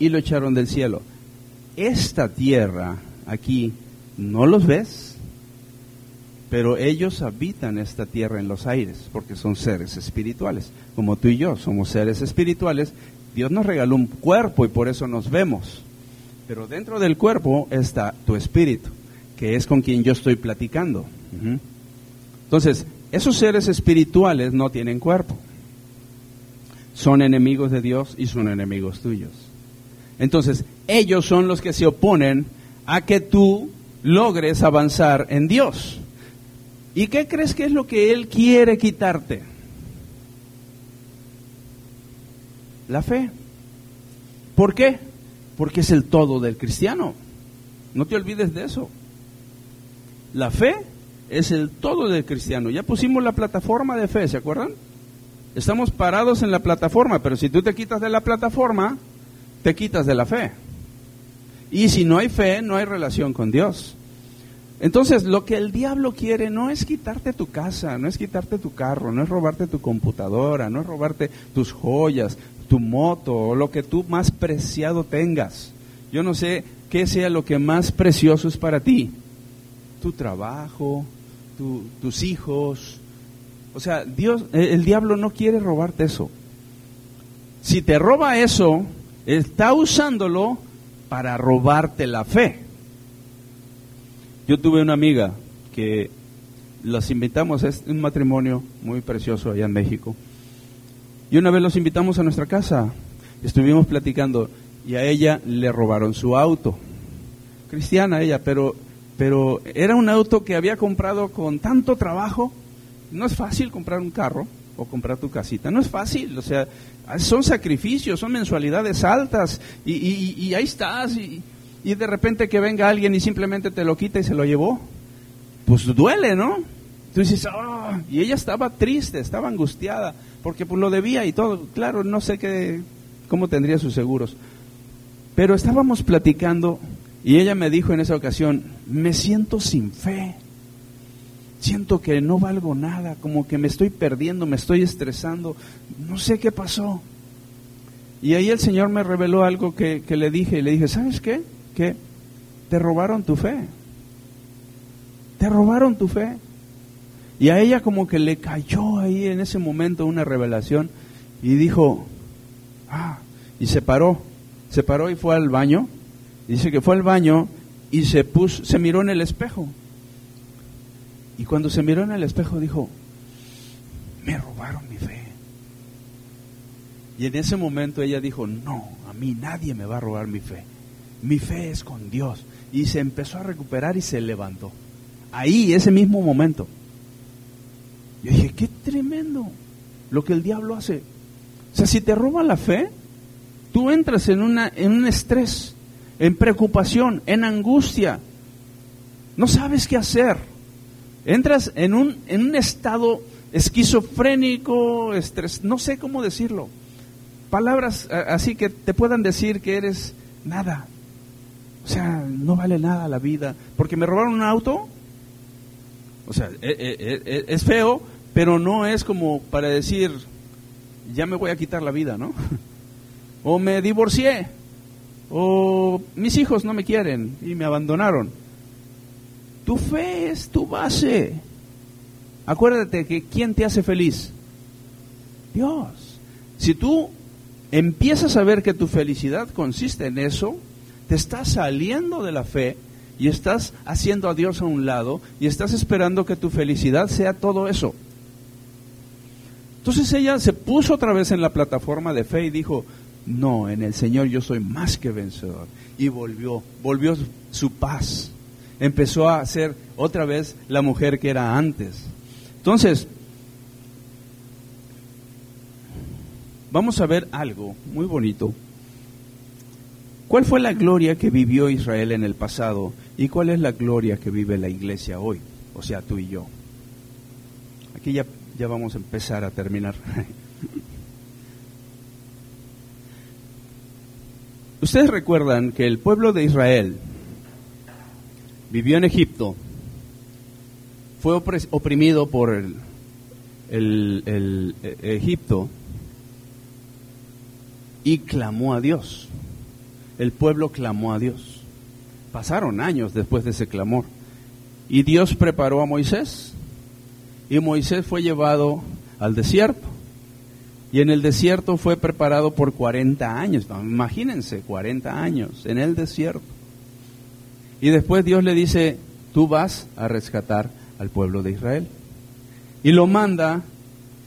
y lo echaron del cielo. Esta tierra aquí, ¿no los ves? pero ellos habitan esta tierra en los aires, porque son seres espirituales. Como tú y yo somos seres espirituales, Dios nos regaló un cuerpo y por eso nos vemos. Pero dentro del cuerpo está tu espíritu, que es con quien yo estoy platicando. Entonces, esos seres espirituales no tienen cuerpo. Son enemigos de Dios y son enemigos tuyos. Entonces, ellos son los que se oponen a que tú logres avanzar en Dios. ¿Y qué crees que es lo que Él quiere quitarte? La fe. ¿Por qué? Porque es el todo del cristiano. No te olvides de eso. La fe es el todo del cristiano. Ya pusimos la plataforma de fe, ¿se acuerdan? Estamos parados en la plataforma, pero si tú te quitas de la plataforma, te quitas de la fe. Y si no hay fe, no hay relación con Dios. Entonces, lo que el diablo quiere no es quitarte tu casa, no es quitarte tu carro, no es robarte tu computadora, no es robarte tus joyas, tu moto o lo que tú más preciado tengas. Yo no sé qué sea lo que más precioso es para ti. Tu trabajo, tus hijos. O sea, Dios, el diablo no quiere robarte eso. Si te roba eso, está usándolo para robarte la fe. Yo tuve una amiga que los invitamos, es un matrimonio muy precioso allá en México. Y una vez los invitamos a nuestra casa, estuvimos platicando y a ella le robaron su auto. Cristiana ella, pero, pero era un auto que había comprado con tanto trabajo. No es fácil comprar un carro o comprar tu casita, no es fácil, o sea, son sacrificios, son mensualidades altas y, y ahí estás y, y de repente que venga alguien y simplemente te lo quita y se lo llevó, pues duele, ¿no? Oh, y ella estaba triste, estaba angustiada, porque pues lo debía y todo. Claro, no sé qué, cómo tendría sus seguros. Pero estábamos platicando y ella me dijo en esa ocasión, me siento sin fe. Siento que no valgo nada, como que me estoy perdiendo, me estoy estresando, no sé qué pasó. Y ahí el Señor me reveló algo que, que le dije y le dije, ¿sabes qué? que te robaron tu fe. Te robaron tu fe. Y a ella como que le cayó ahí en ese momento una revelación y dijo, ah, y se paró, se paró y fue al baño. Dice que fue al baño y se puso, se miró en el espejo. Y cuando se miró en el espejo dijo, me robaron mi fe. Y en ese momento ella dijo, no, a mí nadie me va a robar mi fe mi fe es con Dios. Y se empezó a recuperar y se levantó. Ahí, ese mismo momento. Yo dije, qué tremendo lo que el diablo hace. O sea, si te roba la fe, Tú entras en, una, en un estrés, en preocupación, en angustia. No sabes qué hacer. Entras en un, en un estado esquizofrénico, estrés, no sé cómo decirlo. Palabras así que te puedan decir que eres nada. O sea, no vale nada la vida. Porque me robaron un auto. O sea, e, e, e, es feo, pero no es como para decir, ya me voy a quitar la vida, ¿no? O me divorcié, o mis hijos no me quieren y me abandonaron. Tu fe es tu base. Acuérdate que ¿quién te hace feliz? Dios. Si tú empiezas a ver que tu felicidad consiste en eso, te estás saliendo de la fe y estás haciendo a Dios a un lado y estás esperando que tu felicidad sea todo eso. Entonces ella se puso otra vez en la plataforma de fe y dijo, no, en el Señor yo soy más que vencedor. Y volvió, volvió su paz. Empezó a ser otra vez la mujer que era antes. Entonces, vamos a ver algo muy bonito. ¿Cuál fue la gloria que vivió Israel en el pasado y cuál es la gloria que vive la iglesia hoy? O sea, tú y yo. Aquí ya ya vamos a empezar a terminar. Ustedes recuerdan que el pueblo de Israel vivió en Egipto, fue oprimido por el, el, e, Egipto y clamó a Dios. El pueblo clamó a Dios. Pasaron años después de ese clamor. Y Dios preparó a Moisés y Moisés fue llevado al desierto. Y en el desierto fue preparado por 40 años. Imagínense, 40 años en el desierto. Y después Dios le dice, tú vas a rescatar al pueblo de Israel. Y lo manda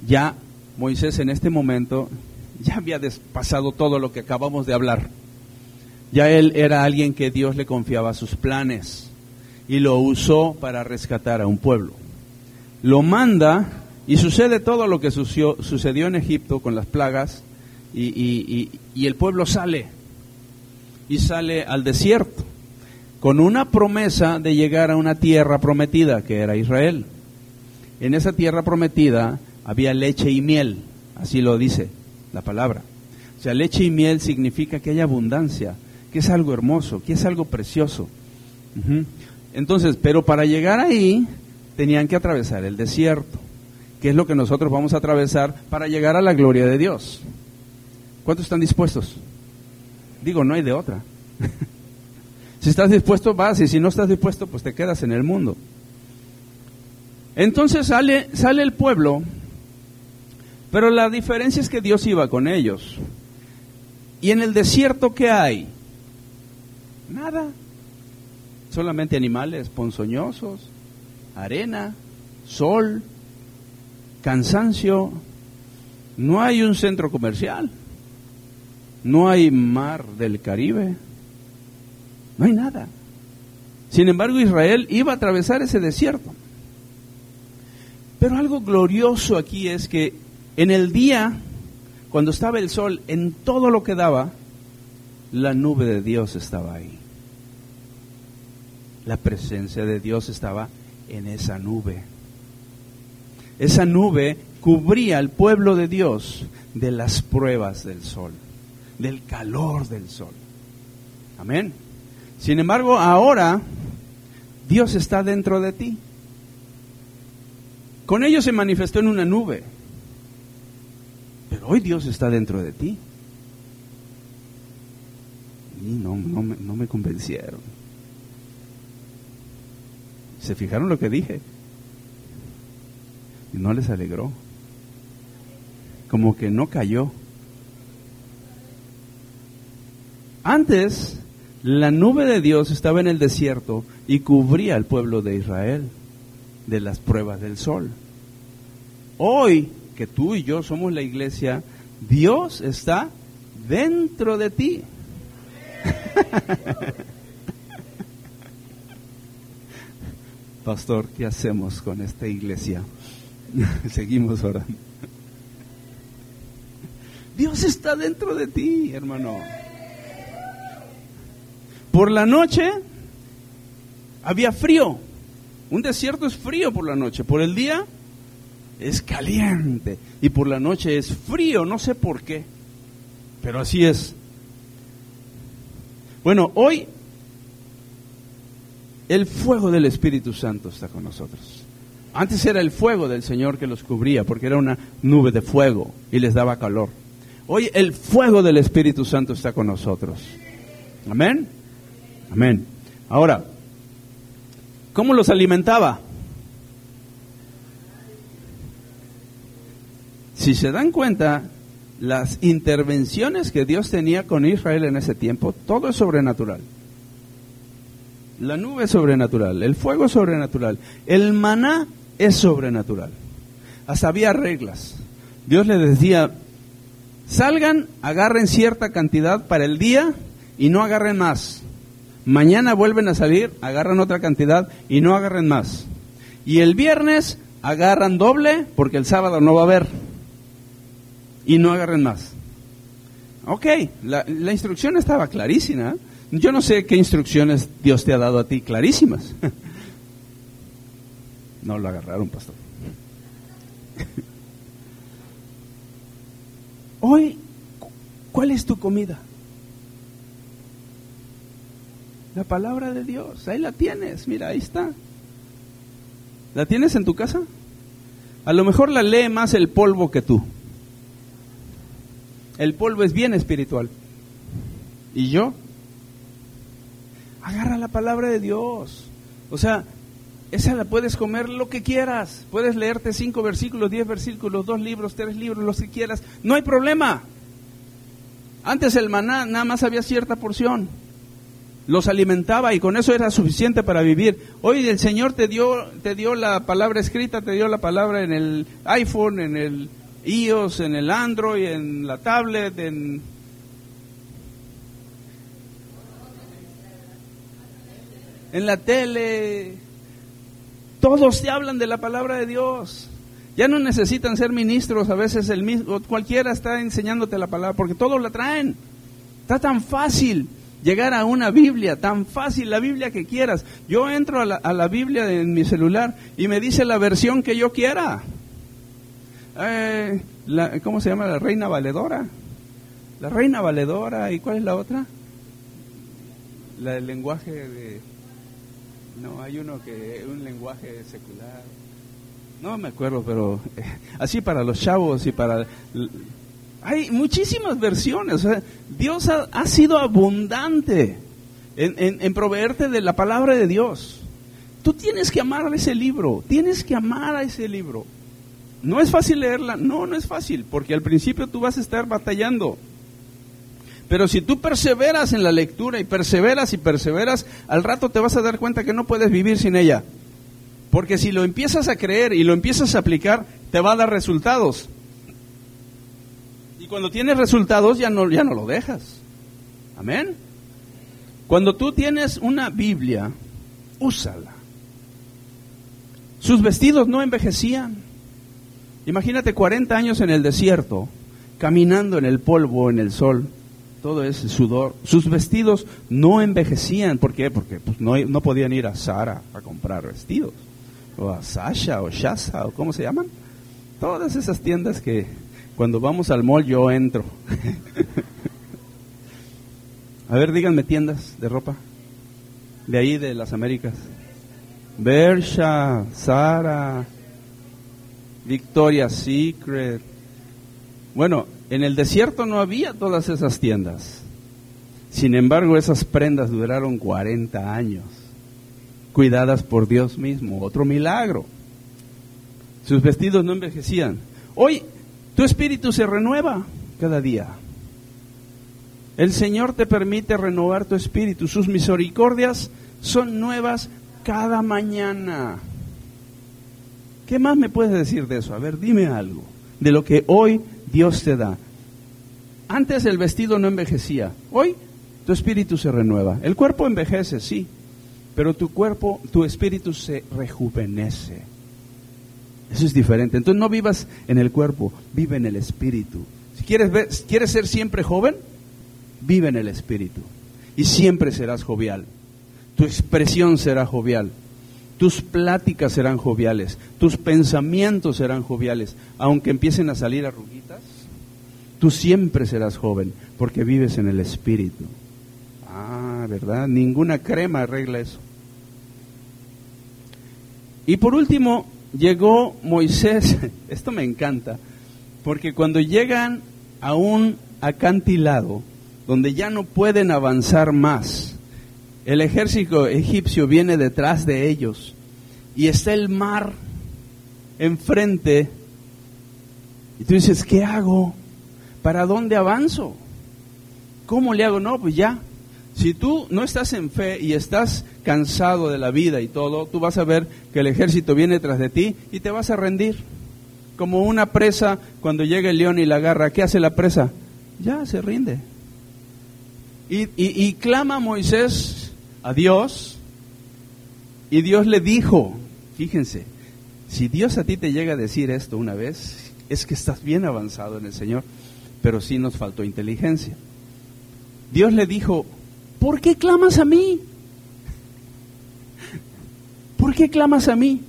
ya Moisés en este momento, ya había pasado todo lo que acabamos de hablar. Ya él era alguien que Dios le confiaba sus planes y lo usó para rescatar a un pueblo lo manda y sucede todo lo que sucedió, en Egipto con las plagas y, y el pueblo sale y sale al desierto con una promesa de llegar a una tierra prometida que era Israel. En esa tierra prometida había leche y miel, así lo dice la palabra. O sea, leche y miel significa que hay abundancia, que es algo hermoso, que es algo precioso. Entonces, pero para llegar ahí tenían que atravesar el desierto, que es lo que nosotros vamos a atravesar para llegar a la gloria de Dios. ¿Cuántos están dispuestos? Digo, no hay de otra. si estás dispuesto, vas, y si no estás dispuesto, pues te quedas en el mundo. Entonces sale, sale el pueblo, pero la diferencia es que Dios iba con ellos. Y en el desierto, ¿qué hay? Nada. Solamente animales ponzoñosos, arena, sol, cansancio. No hay un centro comercial, no hay mar del Caribe, no hay nada. Sin embargo, Israel iba a atravesar ese desierto. Pero algo glorioso aquí es que en el día, cuando estaba el sol, en todo lo que daba, la nube de Dios estaba ahí. La presencia de Dios estaba en esa nube. Esa nube cubría al pueblo de Dios de las pruebas del sol, del calor del sol. Amén. Sin embargo, ahora Dios está dentro de ti. Con ellos se manifestó en una nube, pero hoy Dios está dentro de ti. Y no, no, no me convencieron. ¿Se fijaron lo que dije? Y no les alegró. Como que no cayó. Antes, la nube de Dios estaba en el desierto y cubría al pueblo de Israel de las pruebas del sol. Hoy, que tú y yo somos la iglesia, Dios está dentro de ti. Pastor, ¿qué hacemos con esta iglesia? Seguimos orando. Dios está dentro de ti, hermano. Por la noche había frío. Un desierto es frío por la noche. Por el día es caliente. Y por la noche es frío. No sé por qué. Pero así es. Bueno, hoy el fuego del Espíritu Santo está con nosotros. Antes era el fuego del Señor que los cubría, porque era una nube de fuego y les daba calor. Hoy el fuego del Espíritu Santo está con nosotros. Amén. Amén. Ahora, ¿cómo los alimentaba? Si se dan cuenta, las intervenciones que Dios tenía con Israel en ese tiempo, todo es sobrenatural. La nube es sobrenatural, el fuego es sobrenatural, el maná es sobrenatural. Hasta había reglas. Dios le decía, salgan, agarren cierta cantidad para el día y no agarren más. Mañana vuelven a salir, agarran otra cantidad y no agarren más. Y el viernes agarran doble porque el sábado no va a haber. Y no agarren más. Ok, la instrucción estaba clarísima. Yo no sé qué instrucciones Dios te ha dado a ti, clarísimas. No lo agarraron, pastor. Hoy, ¿cuál es tu comida? La palabra de Dios, ahí la tienes, mira, ahí está. ¿La tienes en tu casa? A lo mejor la lee más el polvo que tú. El polvo es bien espiritual. ¿Y yo? Agarra la palabra de Dios. O sea, esa la puedes comer lo que quieras. Puedes leerte cinco versículos, diez versículos, dos libros, tres libros, los que quieras. No hay problema. Antes el maná nada más había cierta porción. Los alimentaba y con eso era suficiente para vivir. Hoy el Señor te dio, te dio la palabra escrita, te dio la palabra en el iPhone, en el iOS, en el Android, en la tablet, en en la tele. Todos te hablan de la palabra de Dios. Ya no necesitan ser ministros, a veces el mismo, cualquiera está enseñándote la palabra, porque todos la traen. Está tan fácil llegar a una Biblia, tan fácil la Biblia que quieras. Yo entro a la, Biblia en mi celular y me dice la versión que yo quiera. Eh, ¿Cómo se llama? La Reina Valedora. La Reina Valedora, ¿y cuál es la otra? La del lenguaje de no, hay uno que un lenguaje secular. No me acuerdo, pero eh, así para los chavos y para... Hay muchísimas versiones. Dios ha, sido abundante en, en, proveerte de la palabra de Dios. Tú tienes que amar ese libro, tienes que amar a ese libro. No es fácil leerla, no, no es fácil, porque al principio tú vas a estar batallando. Pero si tú perseveras en la lectura y perseveras y perseveras, al rato te vas a dar cuenta que no puedes vivir sin ella. Porque si lo empiezas a creer y lo empiezas a aplicar, te va a dar resultados. Y cuando tienes resultados ya no, ya no lo dejas. Amén. Cuando tú tienes una Biblia, úsala. Sus vestidos no envejecían. Imagínate 40 años en el desierto, caminando en el polvo, en el sol todo ese sudor. Sus vestidos no envejecían. ¿Por qué? Porque pues, no, no, podían ir a Sara a comprar vestidos. O a Sasha o Shasa o cómo se llaman. Todas esas tiendas que cuando vamos al mall yo entro. a ver, díganme tiendas de ropa. De ahí, de las Américas. Bersha, Sara, Victoria's Secret. Bueno, en el desierto no había todas esas tiendas. Sin embargo, esas prendas duraron 40 años, cuidadas por Dios mismo, otro milagro. Sus vestidos no envejecían. Hoy tu espíritu se renueva cada día. El Señor te permite renovar tu espíritu. Sus misericordias son nuevas cada mañana. ¿Qué más me puedes decir de eso? A ver, dime algo de lo que hoy Dios te da. Antes el vestido no envejecía, hoy tu espíritu se renueva. El cuerpo envejece, sí, pero tu cuerpo, tu espíritu se rejuvenece. Eso es diferente. Entonces no vivas en el cuerpo, vive en el espíritu. Si quieres, ver, quieres ser siempre joven, vive en el Espíritu. Y siempre serás jovial. Tu expresión será jovial. Tus pláticas serán joviales. Tus pensamientos serán joviales. Aunque empiecen a salir arruguitas, tú siempre serás joven porque vives en el Espíritu. Ah, ¿verdad? Ninguna crema arregla eso. Y por último, llegó Moisés, esto me encanta, porque cuando llegan a un acantilado donde ya no pueden avanzar más, el ejército egipcio viene detrás de ellos y está el mar enfrente. Y tú dices, ¿qué hago? ¿Para dónde avanzo? ¿Cómo le hago? No, pues ya, si tú no estás en fe y estás cansado de la vida y todo, tú vas a ver que el ejército viene tras de ti y te vas a rendir. Como una presa cuando llega el león y la agarra, ¿qué hace la presa? Ya se rinde. Y, y clama Moisés a Dios y Dios le dijo, fíjense, si Dios a ti te llega a decir esto una vez, es que estás bien avanzado en el Señor, pero sí nos faltó inteligencia. Dios le dijo, ¿por qué clamas a mí? ¿Por qué clamas a mí?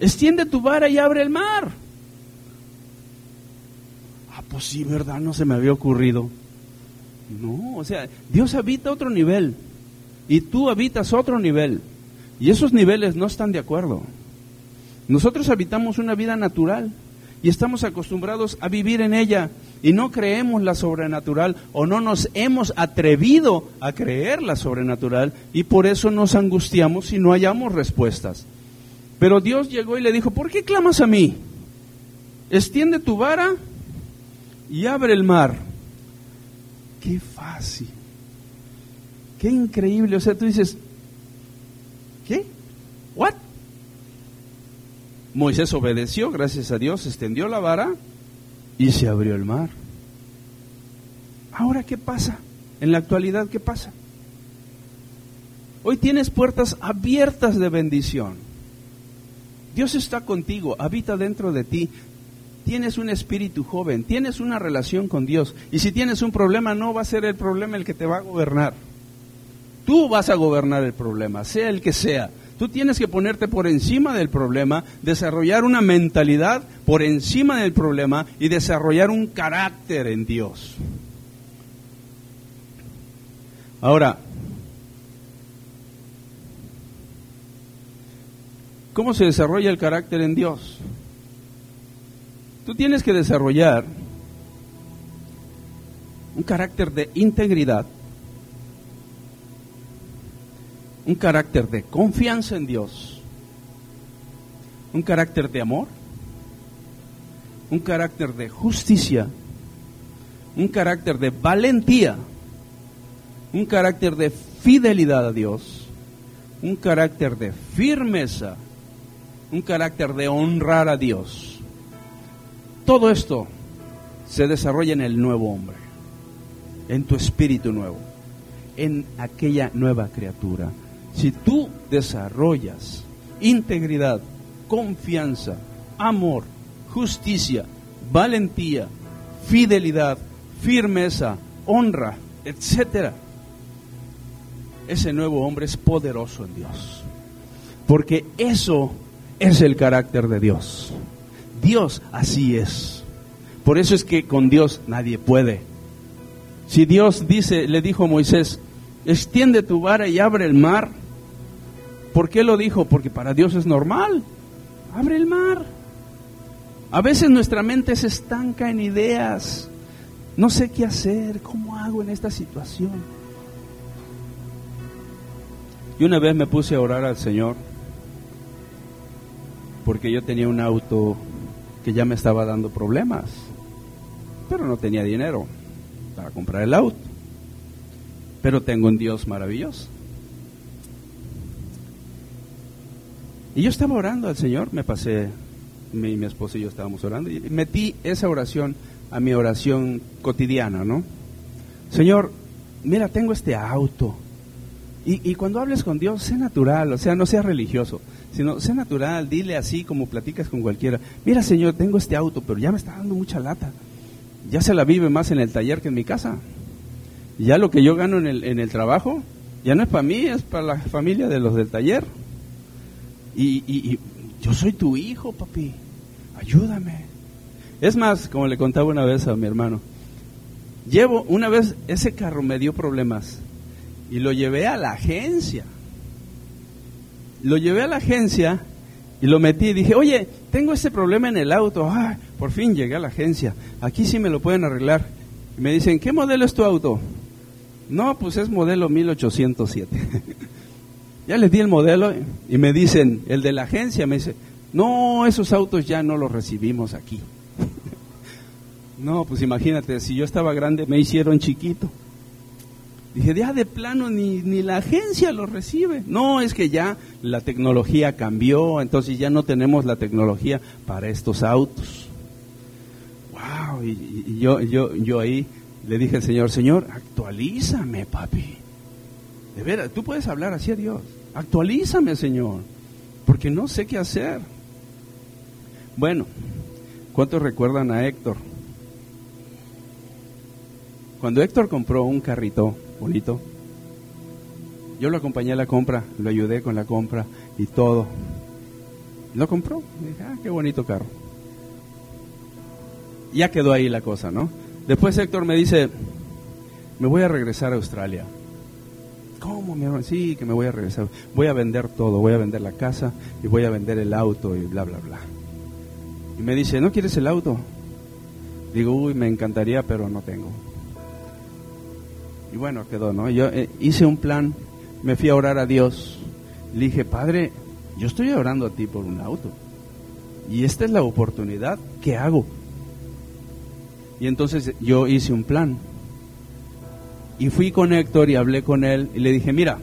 Extiende tu vara y abre el mar. Ah, pues sí, ¿verdad? No se me había ocurrido. No, o sea, Dios habita otro nivel y tú habitas otro nivel. Y esos niveles no están de acuerdo. Nosotros habitamos una vida natural y estamos acostumbrados a vivir en ella y no creemos la sobrenatural o no nos hemos atrevido a creer la sobrenatural y por eso nos angustiamos si no hallamos respuestas. Pero Dios llegó y le dijo, ¿por qué clamas a mí? Extiende tu vara y abre el mar. Qué fácil. Qué increíble. O sea, tú dices, ¿qué? ¿What? Moisés obedeció, gracias a Dios, extendió la vara y se abrió el mar. Ahora, ¿qué pasa? En la actualidad, ¿qué pasa? Hoy tienes puertas abiertas de bendición. Dios está contigo, habita dentro de ti. Tienes un espíritu joven, tienes una relación con Dios. Y si tienes un problema, no va a ser el problema el que te va a gobernar. Tú vas a gobernar el problema, sea el que sea. Tú tienes que ponerte por encima del problema, desarrollar una mentalidad por encima del problema y desarrollar un carácter en Dios. Ahora, ¿cómo se desarrolla el carácter en Dios? Tú tienes que desarrollar un carácter de integridad, un carácter de confianza en Dios, un carácter de amor, un carácter de justicia, un carácter de valentía, un carácter de fidelidad a Dios, un carácter de firmeza, un carácter de honrar a Dios. Todo esto se desarrolla en el nuevo hombre, en tu espíritu nuevo, en aquella nueva criatura. Si tú desarrollas integridad, confianza, amor, justicia, valentía, fidelidad, firmeza, honra, etcétera, ese nuevo hombre es poderoso en Dios. Porque eso es el carácter de Dios. Dios así es. Por eso es que con Dios nadie puede. Si Dios dice, le dijo a Moisés, extiende tu vara y abre el mar, ¿Por qué lo dijo? Porque para Dios es normal. Abre el mar. A veces nuestra mente se estanca en ideas. No sé qué hacer, cómo hago en esta situación. Y una vez me puse a orar al Señor porque yo tenía un auto que ya me estaba dando problemas, pero no tenía dinero para comprar el auto. Pero tengo un Dios maravilloso Y yo estaba orando al Señor, me pasé, mi, mi esposa y yo estábamos orando, y metí esa oración a mi oración cotidiana, ¿no? Señor, mira, tengo este auto. Y, y, cuando hables con Dios, sé natural, o sea, no sea religioso, sino sé natural, dile así como platicas con cualquiera. Mira, Señor, tengo este auto, pero ya me está dando mucha lata. ya se la vive más en el taller que en mi casa. Ya lo que yo gano en el, en el trabajo, ya no es para mí, es para la familia de los del taller. Y, y yo soy tu hijo, papi, ayúdame. Es más, como le contaba una vez a mi hermano, llevo, una vez ese carro me dio problemas y lo llevé a la agencia. Lo llevé a la agencia y lo metí y dije, oye, tengo este problema en el auto. Ah, por fin llegué a la agencia. Aquí sí me lo pueden arreglar. Y me dicen, ¿qué modelo es tu auto? No, pues es modelo 1807. ya les di el modelo y me dicen, el de la agencia me dice, no, esos autos ya no los recibimos aquí. no, pues imagínate, si yo estaba grande me hicieron chiquito. Dije, ya de plano ni, ni la agencia lo recibe. No, es que ya la tecnología cambió, entonces ya no tenemos la tecnología para estos autos. Wow, y, yo, yo, yo ahí le dije al Señor, Señor, actualízame, papi. De veras, tú puedes hablar así a Dios. Actualízame, Señor, porque no sé qué hacer. Bueno, ¿cuántos recuerdan a Héctor? Cuando Héctor compró un carrito bonito, yo lo acompañé a la compra, lo ayudé con la compra y todo. Lo compró. dije, ah, qué bonito carro. Ya quedó ahí la cosa, ¿no? Después Héctor me dice, me voy a regresar a Australia. ¿Cómo, mi hermano? Sí, que me voy a regresar. Voy a vender todo, voy a vender la casa y voy a vender el auto y bla, bla, bla. Y me dice, ¿no quieres el auto? Digo, uy, me encantaría, pero no tengo. Y bueno, quedó, ¿no? Yo eh, hice un plan, me fui a orar a Dios. Le dije, Padre, yo estoy orando a ti por un auto. Y esta es la oportunidad, ¿qué hago? Y entonces yo hice un plan. Y fui con Héctor y hablé con él y le dije, mira,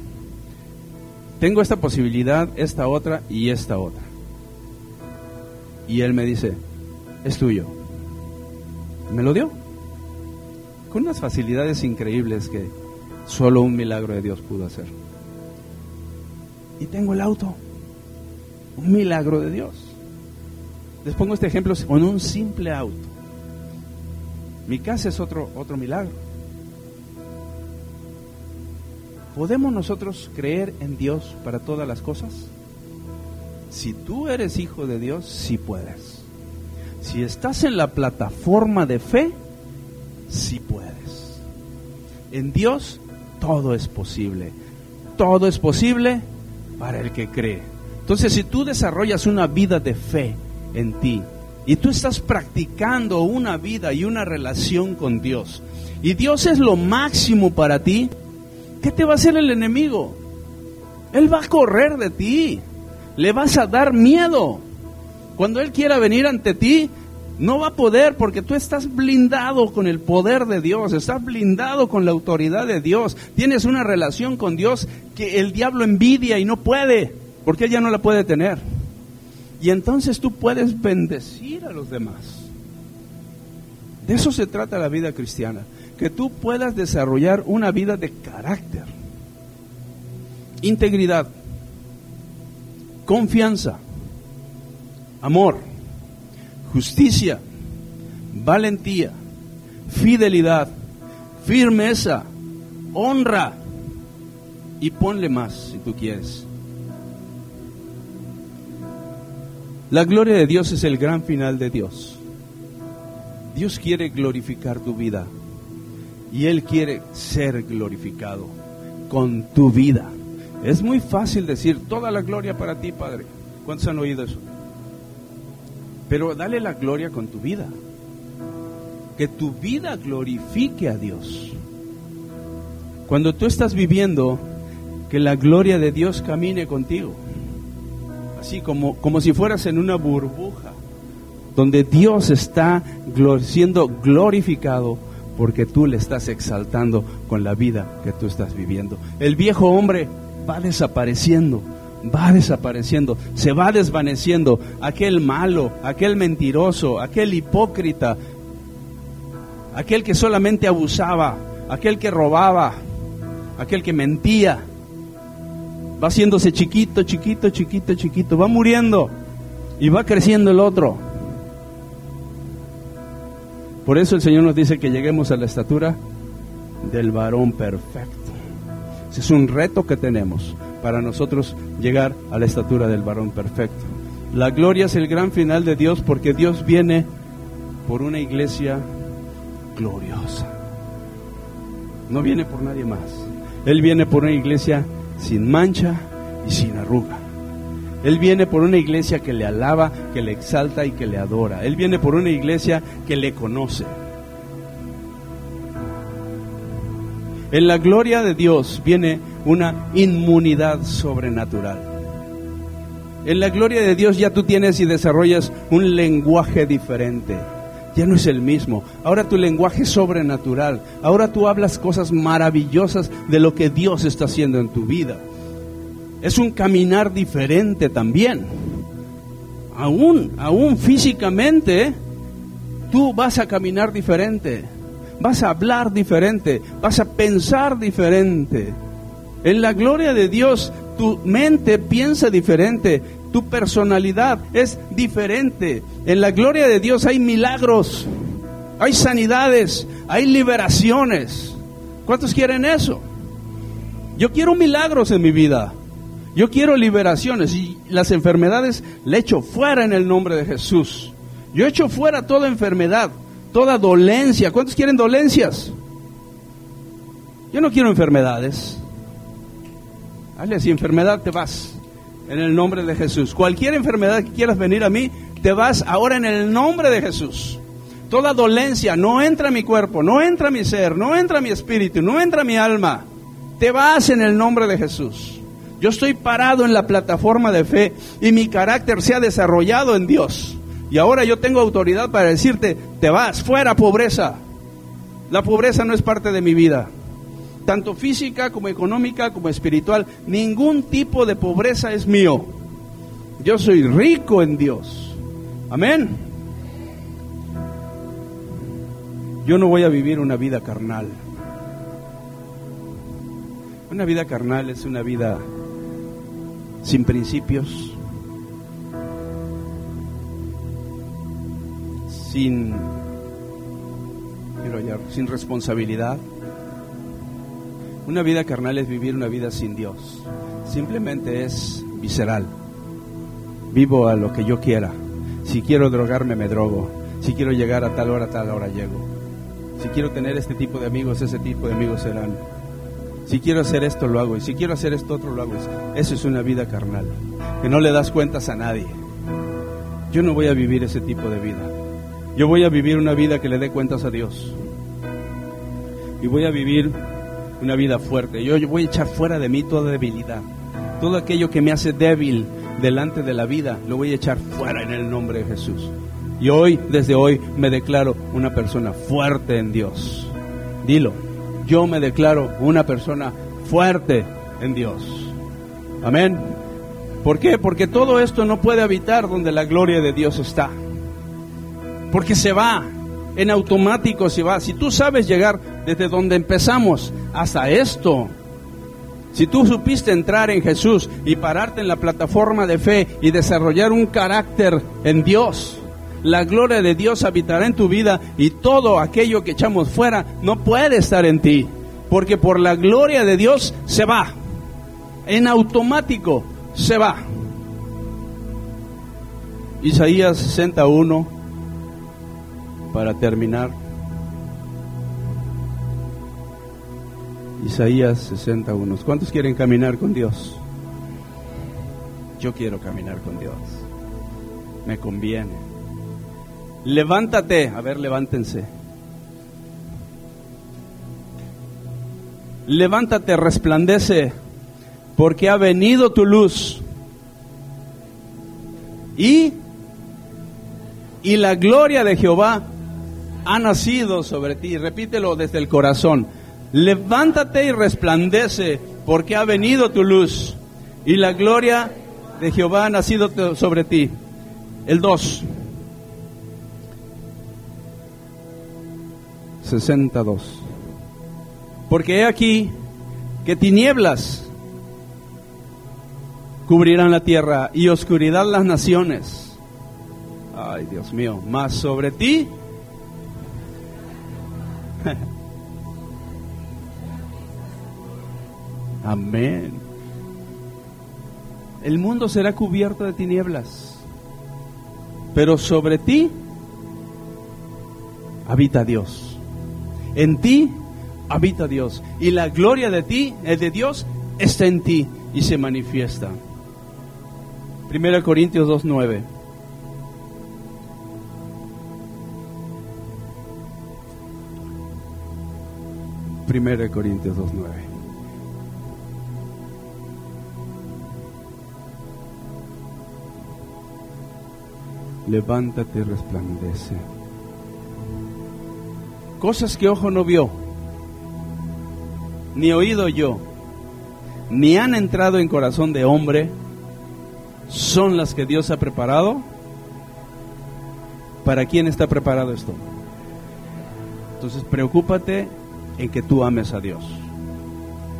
tengo esta posibilidad, esta otra y esta otra. Y él me dice, es tuyo. Me lo dio. Con unas facilidades increíbles que solo un milagro de Dios pudo hacer. Y tengo el auto. Un milagro de Dios. Les pongo este ejemplo con un simple auto. Mi casa es otro, otro milagro. ¿Podemos nosotros creer en Dios para todas las cosas? Si tú eres hijo de Dios, sí puedes. Si estás en la plataforma de fe, sí puedes. En Dios todo es posible. Todo es posible para el que cree. Entonces, si tú desarrollas una vida de fe en ti y tú estás practicando una vida y una relación con Dios, y Dios es lo máximo para ti, ¿qué te va a hacer el enemigo? Él va a correr de ti le vas a dar miedo. Cuando Él quiera venir ante ti, no va a poder porque tú estás blindado con el poder de Dios, estás blindado con la autoridad de Dios, tienes una relación con Dios que el diablo envidia y no puede, porque él ya no la puede tener. Y entonces tú puedes bendecir a los demás. De eso se trata la vida cristiana, que tú puedas desarrollar una vida de carácter, integridad, confianza, amor, justicia, valentía, fidelidad, firmeza, honra y ponle más si tú quieres. La gloria de Dios es el gran final de Dios. Dios quiere glorificar tu vida y Él quiere ser glorificado con tu vida. Es muy fácil decir toda la gloria para ti, Padre. ¿Cuántos han oído eso? Pero dale la gloria con tu vida. Que tu vida glorifique a Dios. Cuando tú estás viviendo, que la gloria de Dios camine contigo. Así como, como si fueras en una burbuja, donde Dios está siendo glorificado porque tú le estás exaltando con la vida que tú estás viviendo. El viejo hombre va desapareciendo, va desapareciendo, se va desvaneciendo aquel malo, aquel mentiroso, aquel hipócrita, aquel que solamente abusaba, aquel que robaba, aquel que mentía. Va haciéndose chiquito, chiquito, chiquito, chiquito, va muriendo y va creciendo el otro. Por eso el Señor nos dice que lleguemos a la estatura del varón perfecto. Ese es un reto que tenemos para nosotros llegar a la estatura del varón perfecto. La gloria es el gran final de Dios porque Dios viene por una iglesia gloriosa. No viene por nadie más. Él viene por una iglesia sin mancha y sin arruga. Él viene por una iglesia que le alaba, que le exalta y que le adora. Él viene por una iglesia que le conoce. En la gloria de Dios viene una inmunidad sobrenatural. En la gloria de Dios ya tú tienes y desarrollas un lenguaje diferente. Ya no es el mismo. Ahora tu lenguaje es sobrenatural. Ahora tú hablas cosas maravillosas de lo que Dios está haciendo en tu vida. Es un caminar diferente también. Aún, aún físicamente, tú vas a caminar diferente vas a hablar diferente, vas a pensar diferente. En la gloria de Dios, tu mente piensa diferente, tu personalidad es diferente. En la gloria de Dios hay milagros, hay sanidades, hay liberaciones. ¿Cuántos quieren eso? Yo quiero milagros en mi vida. Yo quiero liberaciones y las enfermedades le echo fuera en el nombre de Jesús. Yo echo fuera toda enfermedad, toda dolencia. ¿Cuántos quieren dolencias? Yo no quiero enfermedades. Hazle así, enfermedad te vas en el nombre de Jesús. Cualquier enfermedad que quieras venir a mí, te vas ahora en el nombre de Jesús. Toda dolencia no entra a mi cuerpo, no entra a mi ser, no entra a mi espíritu, no entra a mi alma. Te vas en el nombre de Jesús. Yo estoy parado en la plataforma de fe y mi carácter se ha desarrollado en Dios. Y ahora yo tengo autoridad para decirte, te vas, fuera pobreza. La pobreza no es parte de mi vida. Tanto física como económica como espiritual. Ningún tipo de pobreza es mío. Yo soy rico en Dios. Amén. Yo no voy a vivir una vida carnal. Una vida carnal es una vida sin principios, sin, sin responsabilidad. Una vida carnal es vivir una vida sin Dios. Simplemente es visceral. Vivo a lo que yo quiera. Si quiero drogarme, me drogo. Si quiero llegar a tal hora, tal hora llego. Si quiero tener este tipo de amigos, ese tipo de amigos serán. Si quiero hacer esto, lo hago. Y si quiero hacer esto otro, lo hago. Eso es una vida carnal. Que no le das cuentas a nadie. Yo no voy a vivir ese tipo de vida. Yo voy a vivir una vida que le dé cuentas a Dios. Y voy a vivir una vida fuerte. Yo, voy a echar fuera de mí toda debilidad. Todo aquello que me hace débil delante de la vida, lo voy a echar fuera en el nombre de Jesús. Y hoy, desde hoy, me declaro una persona fuerte en Dios. Dilo, yo me declaro una persona fuerte en Dios. Amén. ¿Por qué? Porque todo esto no puede habitar donde la gloria de Dios está. Porque se va, en automático se va. Si tú sabes llegar desde donde empezamos hasta esto, si tú supiste entrar en Jesús y pararte en la plataforma de fe y desarrollar un carácter en Dios, la gloria de Dios habitará en tu vida y todo aquello que echamos fuera no puede estar en ti, porque por la gloria de Dios se va, en automático se va. Isaías 61, para terminar. Isaías 61. ¿Cuántos quieren caminar con Dios? Yo quiero caminar con Dios. Me conviene. Levántate. A ver, levántense. Levántate, resplandece, porque ha venido tu luz. Y, y la gloria de Jehová ha nacido sobre ti. Repítelo desde el corazón. Levántate y resplandece, porque ha venido tu luz y la gloria de Jehová ha nacido sobre ti. El 2. 62. Porque he aquí que tinieblas cubrirán la tierra y oscuridad las naciones. Ay, Dios mío, más sobre ti Amén. El mundo será cubierto de tinieblas, pero sobre ti habita Dios. En ti habita Dios. Y la gloria de ti, es de Dios, está en ti y se manifiesta. 1 Corintios 2.9. Primera Corintios 2.9. Levántate y resplandece. Cosas que ojo no vio, ni oído yo, ni han entrado en corazón de hombre, son las que Dios ha preparado. ¿Para quién está preparado esto? Entonces preocúpate en que tú ames a Dios,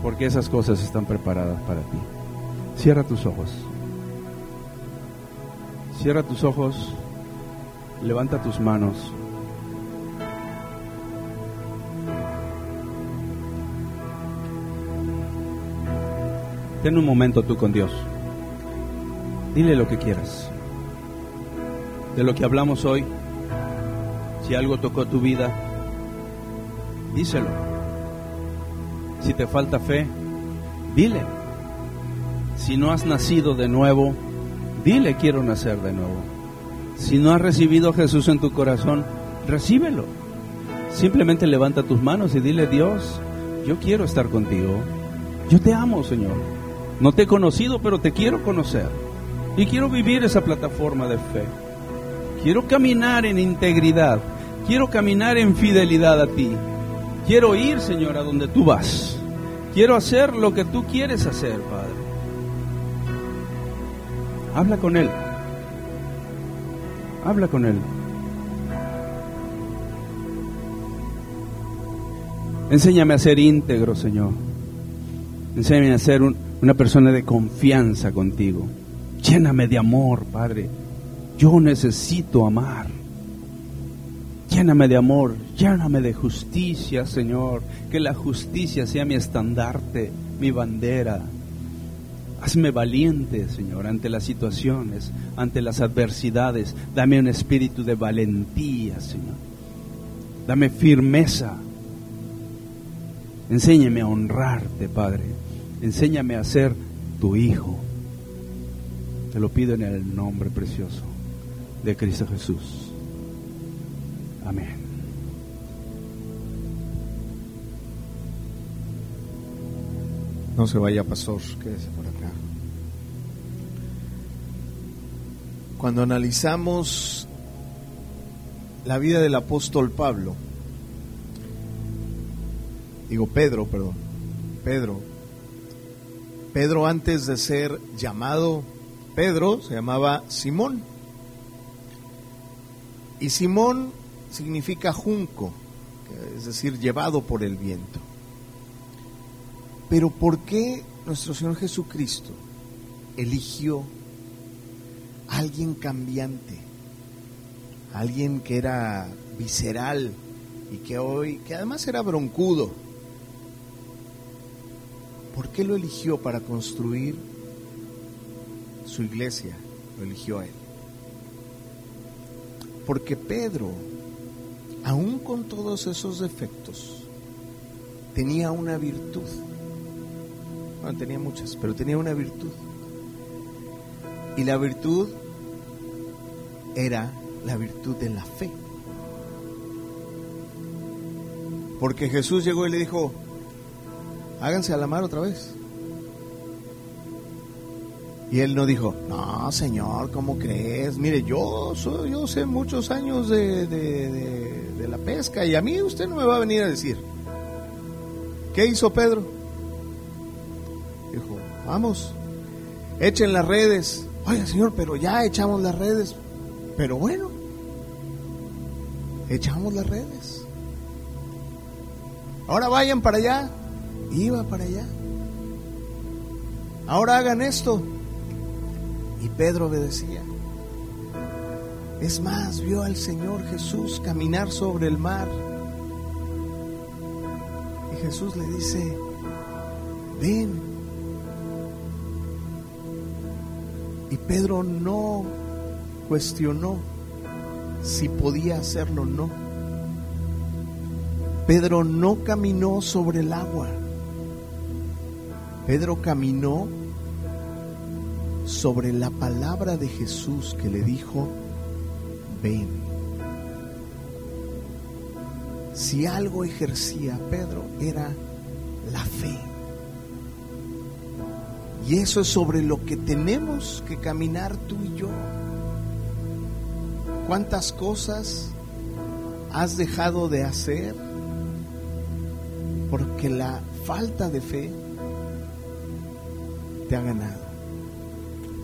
porque esas cosas están preparadas para ti. Cierra tus ojos. Cierra tus ojos, levanta tus manos. Ten un momento tú con Dios. Dile lo que quieras. De lo que hablamos hoy, si algo tocó tu vida, díselo. Si te falta fe, dile. Si no has nacido de nuevo, dile quiero nacer de nuevo. Si no has recibido a Jesús en tu corazón, recíbelo. Simplemente levanta tus manos y dile, Dios, yo quiero estar contigo. Yo te amo, Señor. No te he conocido, pero te quiero conocer. Y quiero vivir esa plataforma de fe. Quiero caminar en integridad. Quiero caminar en fidelidad a ti. Quiero ir, Señor, a donde tú vas. Quiero hacer lo que tú quieres hacer, Padre. Habla con Él. Habla con Él. Enséñame a ser íntegro, Señor. Enséñame a ser un, una persona de confianza contigo. Lléname de amor, Padre. Yo necesito amar. Lléname de amor, lléname de justicia, Señor. Que la justicia sea mi estandarte, mi bandera. Hazme valiente, Señor, ante las situaciones, ante las adversidades. Dame un espíritu de valentía, Señor. Dame firmeza. Enséñame a honrarte, Padre. Enséñame a ser tu hijo. Te lo pido en el nombre precioso de Cristo Jesús. Amén. No se vaya, pastor, quédese por acá. Cuando analizamos la vida del apóstol Pablo, digo Pedro, perdón, Pedro, Pedro antes de ser llamado Pedro se llamaba Simón. Y Simón significa junco, es decir, llevado por el viento. Pero ¿por qué nuestro Señor Jesucristo eligió a alguien cambiante, alguien que era visceral y que hoy, que además era broncudo? ¿Por qué lo eligió para construir su iglesia? Lo eligió a él. Porque Pedro, aún con todos esos defectos, tenía una virtud. Bueno, tenía muchas, pero tenía una virtud. Y la virtud era la virtud de la fe. Porque Jesús llegó y le dijo, háganse a la mar otra vez. Y él no dijo, no, señor, ¿cómo crees? Mire, yo, soy, yo sé muchos años de, de, la pesca y a mí usted no me va a venir a decir. ¿Qué hizo Pedro? Dijo, vamos, echen las redes. Oiga, señor, pero ya echamos las redes. Pero bueno, echamos las redes. Ahora vayan para allá iba para allá. Ahora hagan esto. Y Pedro obedecía. Es más, vio al Señor Jesús caminar sobre el mar. Jesús le dice, ven. Y Pedro no cuestionó si podía hacerlo o no. Pedro no caminó sobre el agua. Pedro caminó sobre la palabra de Jesús que le dijo, ven. Si algo ejercía Pedro era la fe. Y eso es sobre lo que tenemos que caminar tú y yo. ¿Cuántas cosas has dejado de hacer porque la falta de fe te ha ganado?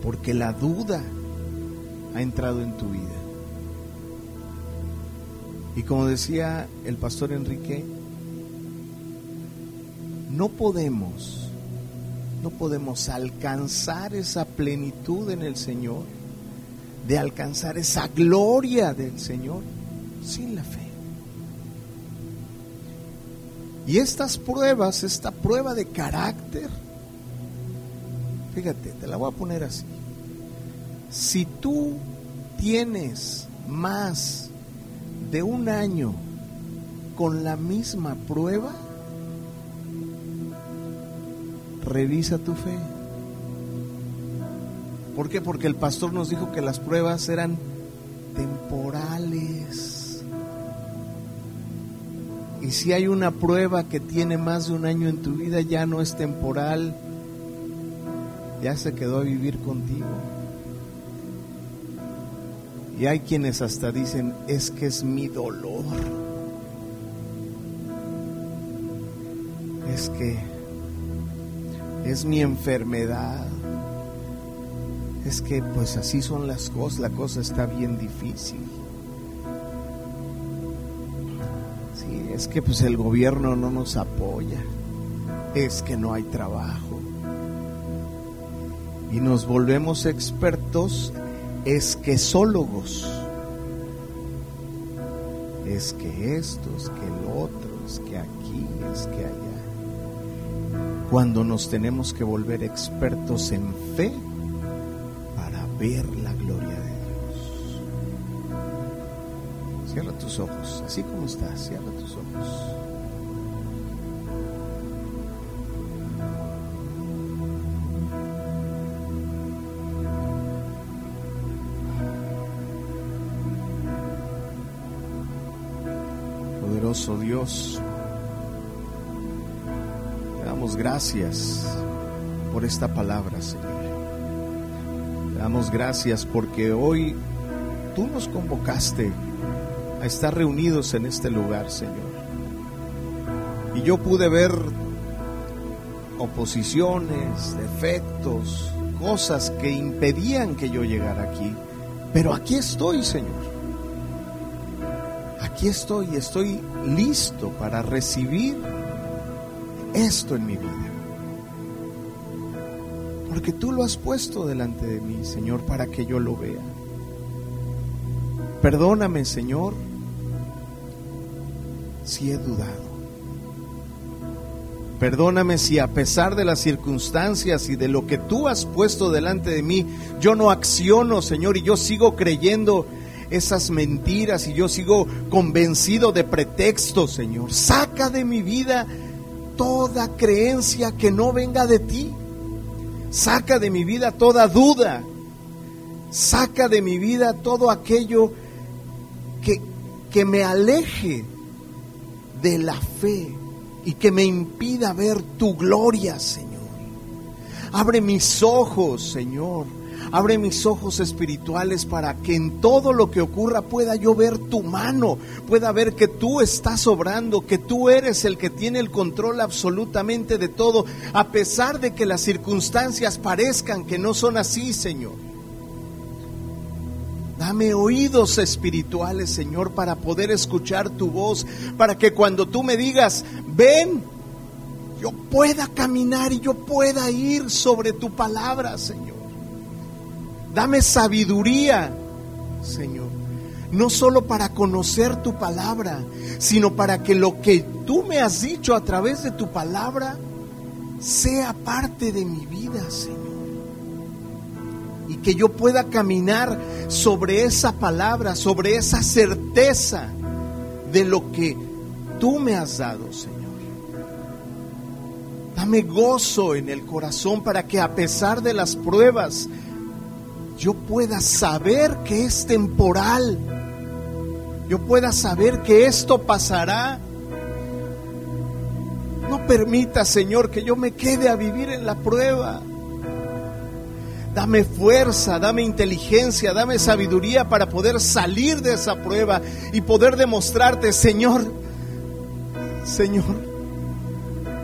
Porque la duda ha entrado en tu vida. Y como decía el pastor Enrique, no podemos, no podemos alcanzar esa plenitud en el Señor, de alcanzar esa gloria del Señor sin la fe. Y estas pruebas, esta prueba de carácter, fíjate, te la voy a poner así. Si tú tienes más de un año con la misma prueba, revisa tu fe. ¿Por qué? Porque el pastor nos dijo que las pruebas eran temporales. Y si hay una prueba que tiene más de un año en tu vida, ya no es temporal, ya se quedó a vivir contigo. Y hay quienes hasta dicen, es que es mi dolor. Es que es mi enfermedad. Es que pues así son las cosas, la cosa está bien difícil. Sí, es que pues el gobierno no nos apoya. Es que no hay trabajo. Y nos volvemos expertos esquesólogos. Es que esto, es que el otro, es que aquí, es que allá. Cuando nos tenemos que volver expertos en fe para ver la gloria de Dios. Cierra tus ojos, así como estás, cierra tus ojos. Te damos gracias por esta palabra, Señor. Te damos gracias porque hoy tú nos convocaste a estar reunidos en este lugar, Señor. Y yo pude ver oposiciones, defectos, cosas que impedían que yo llegara aquí. Pero aquí estoy, Señor. Aquí estoy, estoy listo para recibir esto en mi vida. Porque tú lo has puesto delante de mí, Señor, para que yo lo vea. Perdóname, Señor, si he dudado. Perdóname si a pesar de las circunstancias y de lo que tú has puesto delante de mí, yo no acciono, Señor, y yo sigo creyendo esas mentiras y yo sigo convencido de pretextos, Señor. Saca de mi vida toda creencia que no venga de ti. Saca de mi vida toda duda. Saca de mi vida todo aquello que, que me aleje de la fe y que me impida ver tu gloria, Señor. Abre mis ojos, Señor Abre mis ojos espirituales para que en todo lo que ocurra pueda yo ver tu mano, pueda ver que tú estás obrando, que tú eres el que tiene el control absolutamente de todo, a pesar de que las circunstancias parezcan que no son así, Señor. Dame oídos espirituales, Señor, para poder escuchar tu voz, para que cuando tú me digas, ven, yo pueda caminar y yo pueda ir sobre tu palabra, Señor. Dame sabiduría, Señor. no solo para conocer tu palabra, sino para que lo que tú me has dicho a través de tu palabra sea parte de mi vida, Señor. Y que yo pueda caminar sobre esa palabra, sobre esa certeza de lo que tú me has dado, Señor. Dame gozo en el corazón para que a pesar de las pruebas, yo pueda saber que es temporal. Yo pueda saber que esto pasará. No permita, Señor, que yo me quede a vivir en la prueba. Dame fuerza, dame inteligencia, dame sabiduría para poder salir de esa prueba y poder demostrarte, Señor, Señor,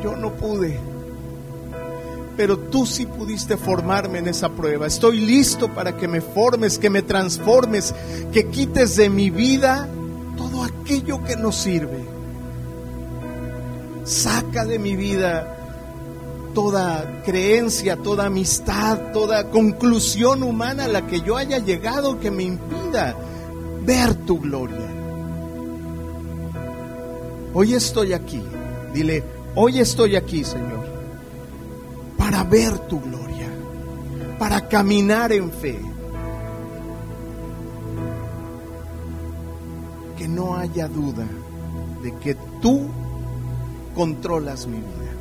yo no pude, pero tú sí pudiste formarme en esa prueba. Estoy listo para que me formes, que me transformes, que quites de mi vida todo aquello que no sirve. Saca de mi vida toda creencia, toda amistad, toda conclusión humana a la que yo haya llegado que me impida ver tu gloria. Hoy estoy aquí, dile, hoy estoy aquí, Señor, para ver tu gloria, para caminar en fe. Que no haya duda de que tú controlas mi vida.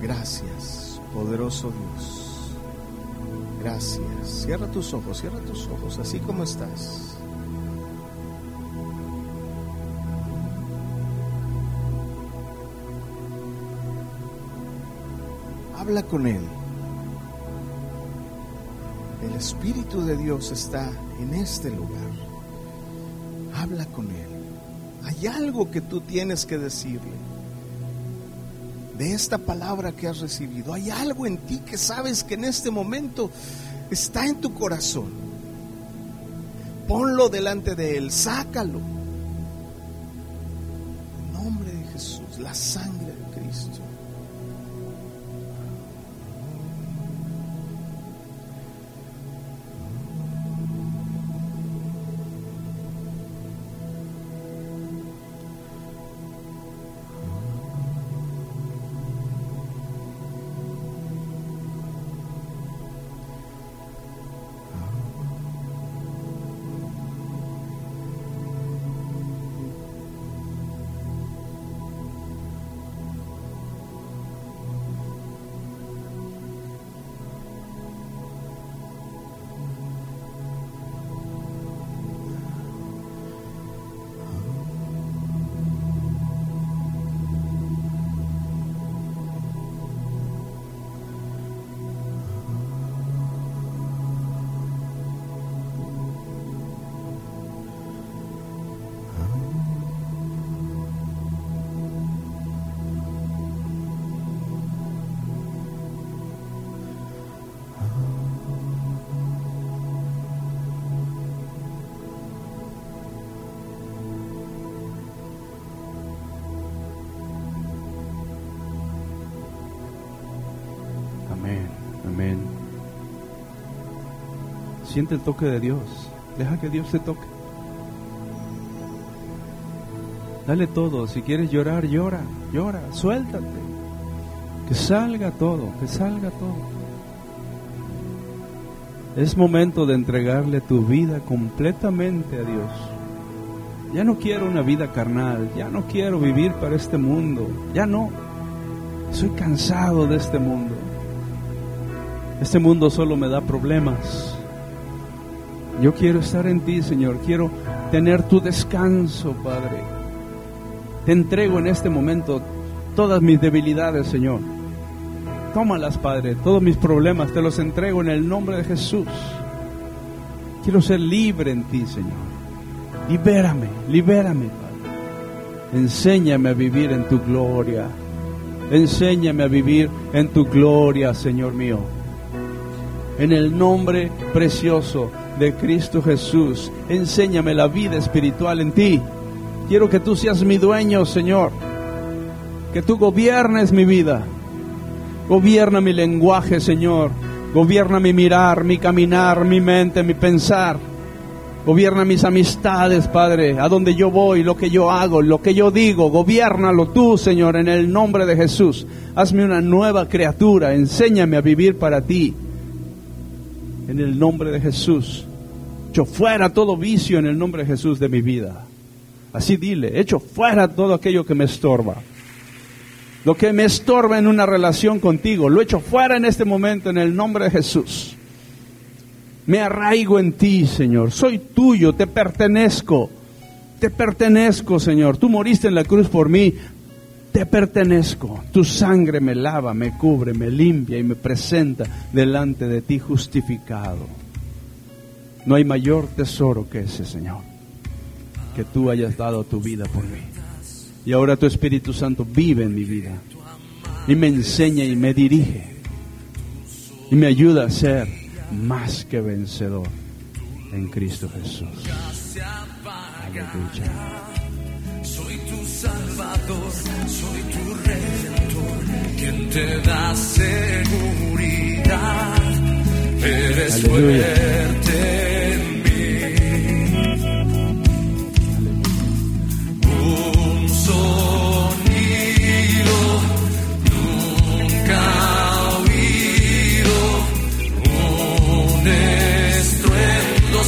Gracias, poderoso Dios. Gracias. Cierra tus ojos, cierra tus ojos, así como estás. Habla con Él. El Espíritu de Dios está en este lugar. Habla con Él. Hay algo que tú tienes que decirle de esta palabra que has recibido. Hay algo en ti que sabes que en este momento está en tu corazón. Ponlo delante de Él, sácalo. En nombre de Jesús, la sangre Siente el toque de Dios. Deja que Dios te toque. Dale todo. Si quieres llorar, llora, llora, suéltate. Que salga todo, que salga todo. Es momento de entregarle tu vida completamente a Dios. Ya no quiero una vida carnal, ya no quiero vivir para este mundo, ya no. Soy cansado de este mundo. Este mundo solo me da problemas. Yo quiero estar en ti, Señor. Quiero tener tu descanso, Padre. Te entrego en este momento todas mis debilidades, Señor. Tómalas, Padre. Todos mis problemas te los entrego en el nombre de Jesús. Quiero ser libre en ti, Señor. Libérame, libérame, Padre. Enséñame a vivir en tu gloria. Enséñame a vivir en tu gloria, Señor mío. En el nombre precioso de Cristo Jesús, enséñame la vida espiritual en ti. Quiero que tú seas mi dueño, Señor. Que tú gobiernes mi vida. Gobierna mi lenguaje, Señor. Gobierna mi mirar, mi caminar, mi mente, mi pensar. Gobierna mis amistades, Padre, a donde yo voy, lo que yo hago, lo que yo digo. Gobiernalo tú, Señor, en el nombre de Jesús. Hazme una nueva criatura. Enséñame a vivir para ti. En el nombre de Jesús. Echo fuera todo vicio en el nombre de Jesús de mi vida. Así dile, echo fuera todo aquello que me estorba. Lo que me estorba en una relación contigo, lo echo fuera en este momento en el nombre de Jesús. Me arraigo en ti, Señor. Soy tuyo, te pertenezco. Te pertenezco, Señor. Tú moriste en la cruz por mí. Te pertenezco. Tu sangre me lava, me cubre, me limpia y me presenta delante de ti justificado. No hay mayor tesoro que ese, Señor. Que tú hayas dado tu vida por mí. Y ahora tu Espíritu Santo vive en mi vida. Y me enseña y me dirige. Y me ayuda a ser más que vencedor en Cristo Jesús. Salvador, soy tu Redentor, quien te da seguridad. Eres Aleluya. fuerte en mí. Un sonido nunca oído, un estruendo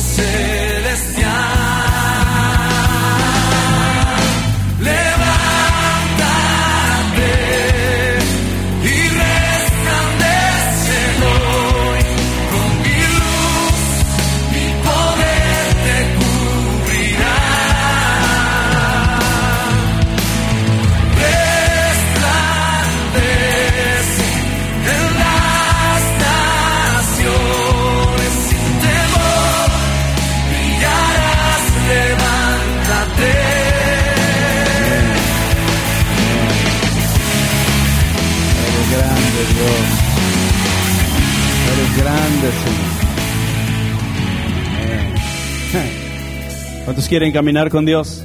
¿Cuántos quieren caminar con Dios?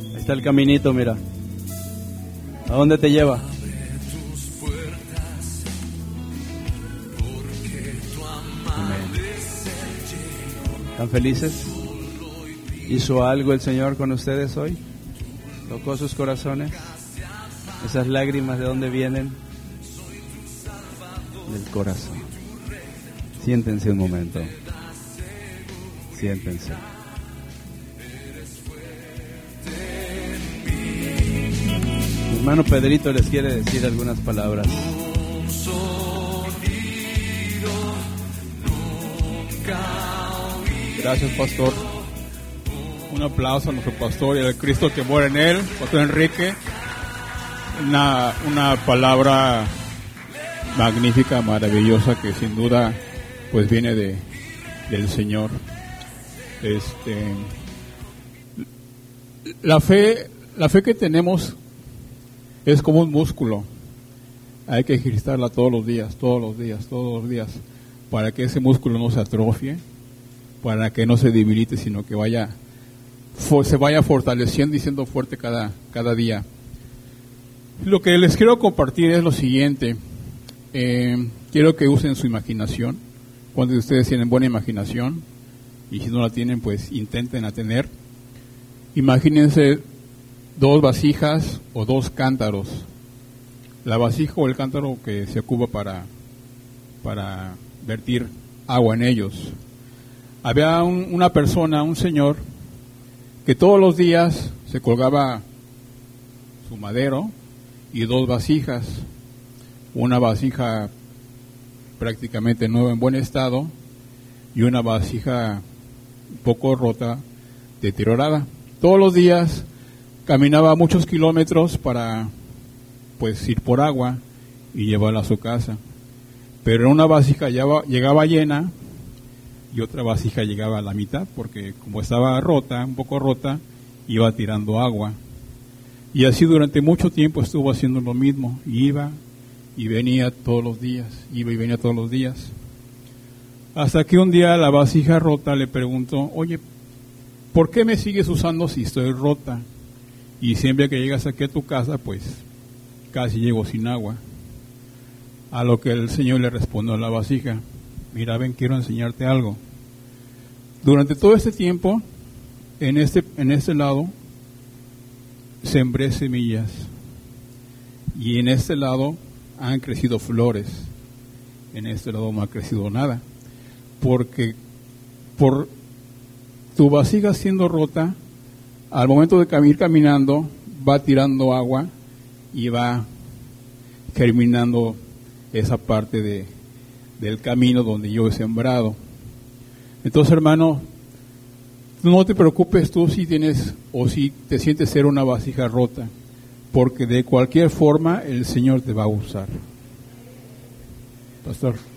Ahí está el caminito, mira. ¿A dónde te lleva? ¿Están felices? ¿Hizo algo el Señor con ustedes hoy? ¿Tocó sus corazones? Esas lágrimas de dónde vienen? Del corazón. Siéntense un momento. Siéntense. Mi hermano Pedrito les quiere decir algunas palabras. Gracias, pastor. Un aplauso a nuestro pastor y al Cristo que mora en él, Pastor Enrique. Una, una palabra magnífica, maravillosa, que sin duda pues viene de, del Señor. Este, la fe, la fe que tenemos es como un músculo. Hay que ejercitarla todos los días, todos los días, todos los días, para que ese músculo no se atrofie, para que no se debilite, sino que vaya se vaya fortaleciendo y siendo fuerte cada, cada día. Lo que les quiero compartir es lo siguiente. Eh, quiero que usen su imaginación. Cuando de ustedes tienen buena imaginación, y si no la tienen, pues intenten a tener. Imagínense dos vasijas o dos cántaros. La vasija o el cántaro que se ocupa para, para vertir agua en ellos. Había un- una persona, un señor, que todos los días se colgaba su madero y dos vasijas. Una vasija prácticamente nueva en buen estado y una vasija un poco rota, deteriorada. Todos los días caminaba muchos kilómetros para pues ir por agua y llevarla a su casa. Pero una vasija llegaba llena y otra vasija llegaba a la mitad porque como estaba rota, un poco rota, iba tirando agua. Y así durante mucho tiempo estuvo haciendo lo mismo, iba y venía todos los días, iba y venía todos los días. Hasta que un día la vasija rota le preguntó, oye, ¿por qué me sigues usando si estoy rota? Y siempre que llegas aquí a tu casa, pues casi llego sin agua. A lo que el Señor le respondió a la vasija, mira, ven, quiero enseñarte algo. Durante todo este tiempo, en este, en este lado, sembré semillas. Y en este lado han crecido flores. En este lado no ha crecido nada. Porque por tu vasija siendo rota, al momento de ir caminando, va tirando agua y va germinando esa parte de, del camino donde yo he sembrado. Entonces, hermano, no te preocupes tú si tienes o si te sientes ser una vasija rota, porque de cualquier forma el Señor te va a usar. Pastor.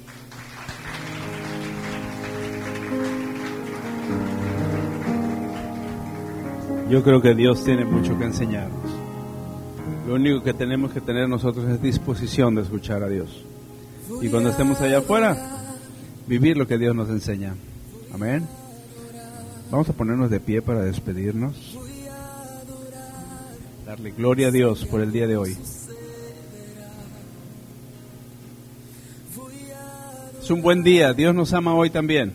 Yo creo que Dios tiene mucho que enseñarnos. Lo único que tenemos que tener nosotros es disposición de escuchar a Dios. Y cuando estemos allá afuera, vivir lo que Dios nos enseña. Amén. Vamos a ponernos de pie para despedirnos. Darle gloria a Dios por el día de hoy. Es un buen día. Dios nos ama hoy también.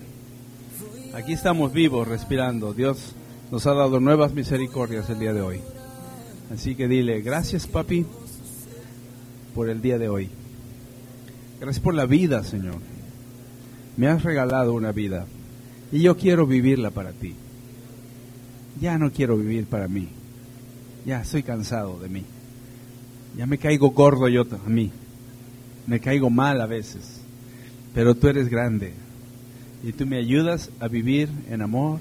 Aquí estamos vivos, respirando. Dios nos ha dado nuevas misericordias el día de hoy. Así que dile, gracias papi por el día de hoy. Gracias por la vida, Señor. Me has regalado una vida y yo quiero vivirla para ti. Ya no quiero vivir para mí. Ya estoy cansado de mí. Ya me caigo gordo yo a mí. Me caigo mal a veces. Pero tú eres grande y tú me ayudas a vivir en amor,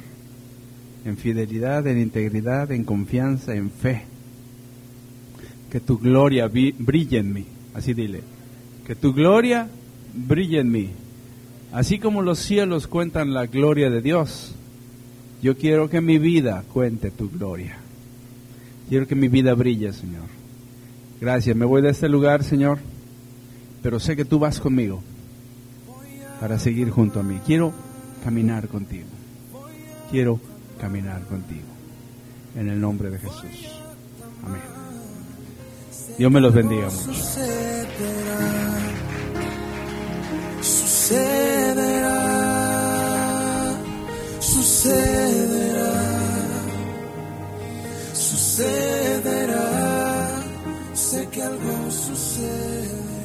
en fidelidad, en integridad, en confianza, en fe. Que tu gloria brille en mí. Así dile. Que tu gloria brille en mí. Así como los cielos cuentan la gloria de Dios, yo quiero que mi vida cuente tu gloria. Quiero que mi vida brille, Señor. Gracias. Me voy de este lugar, Señor, pero sé que tú vas conmigo para seguir junto a mí. Quiero caminar contigo. Quiero caminar contigo. En el nombre de Jesús. Amén. Dios me los bendiga mucho. Sucederá, sucederá, sucederá, sé que algo sucederá.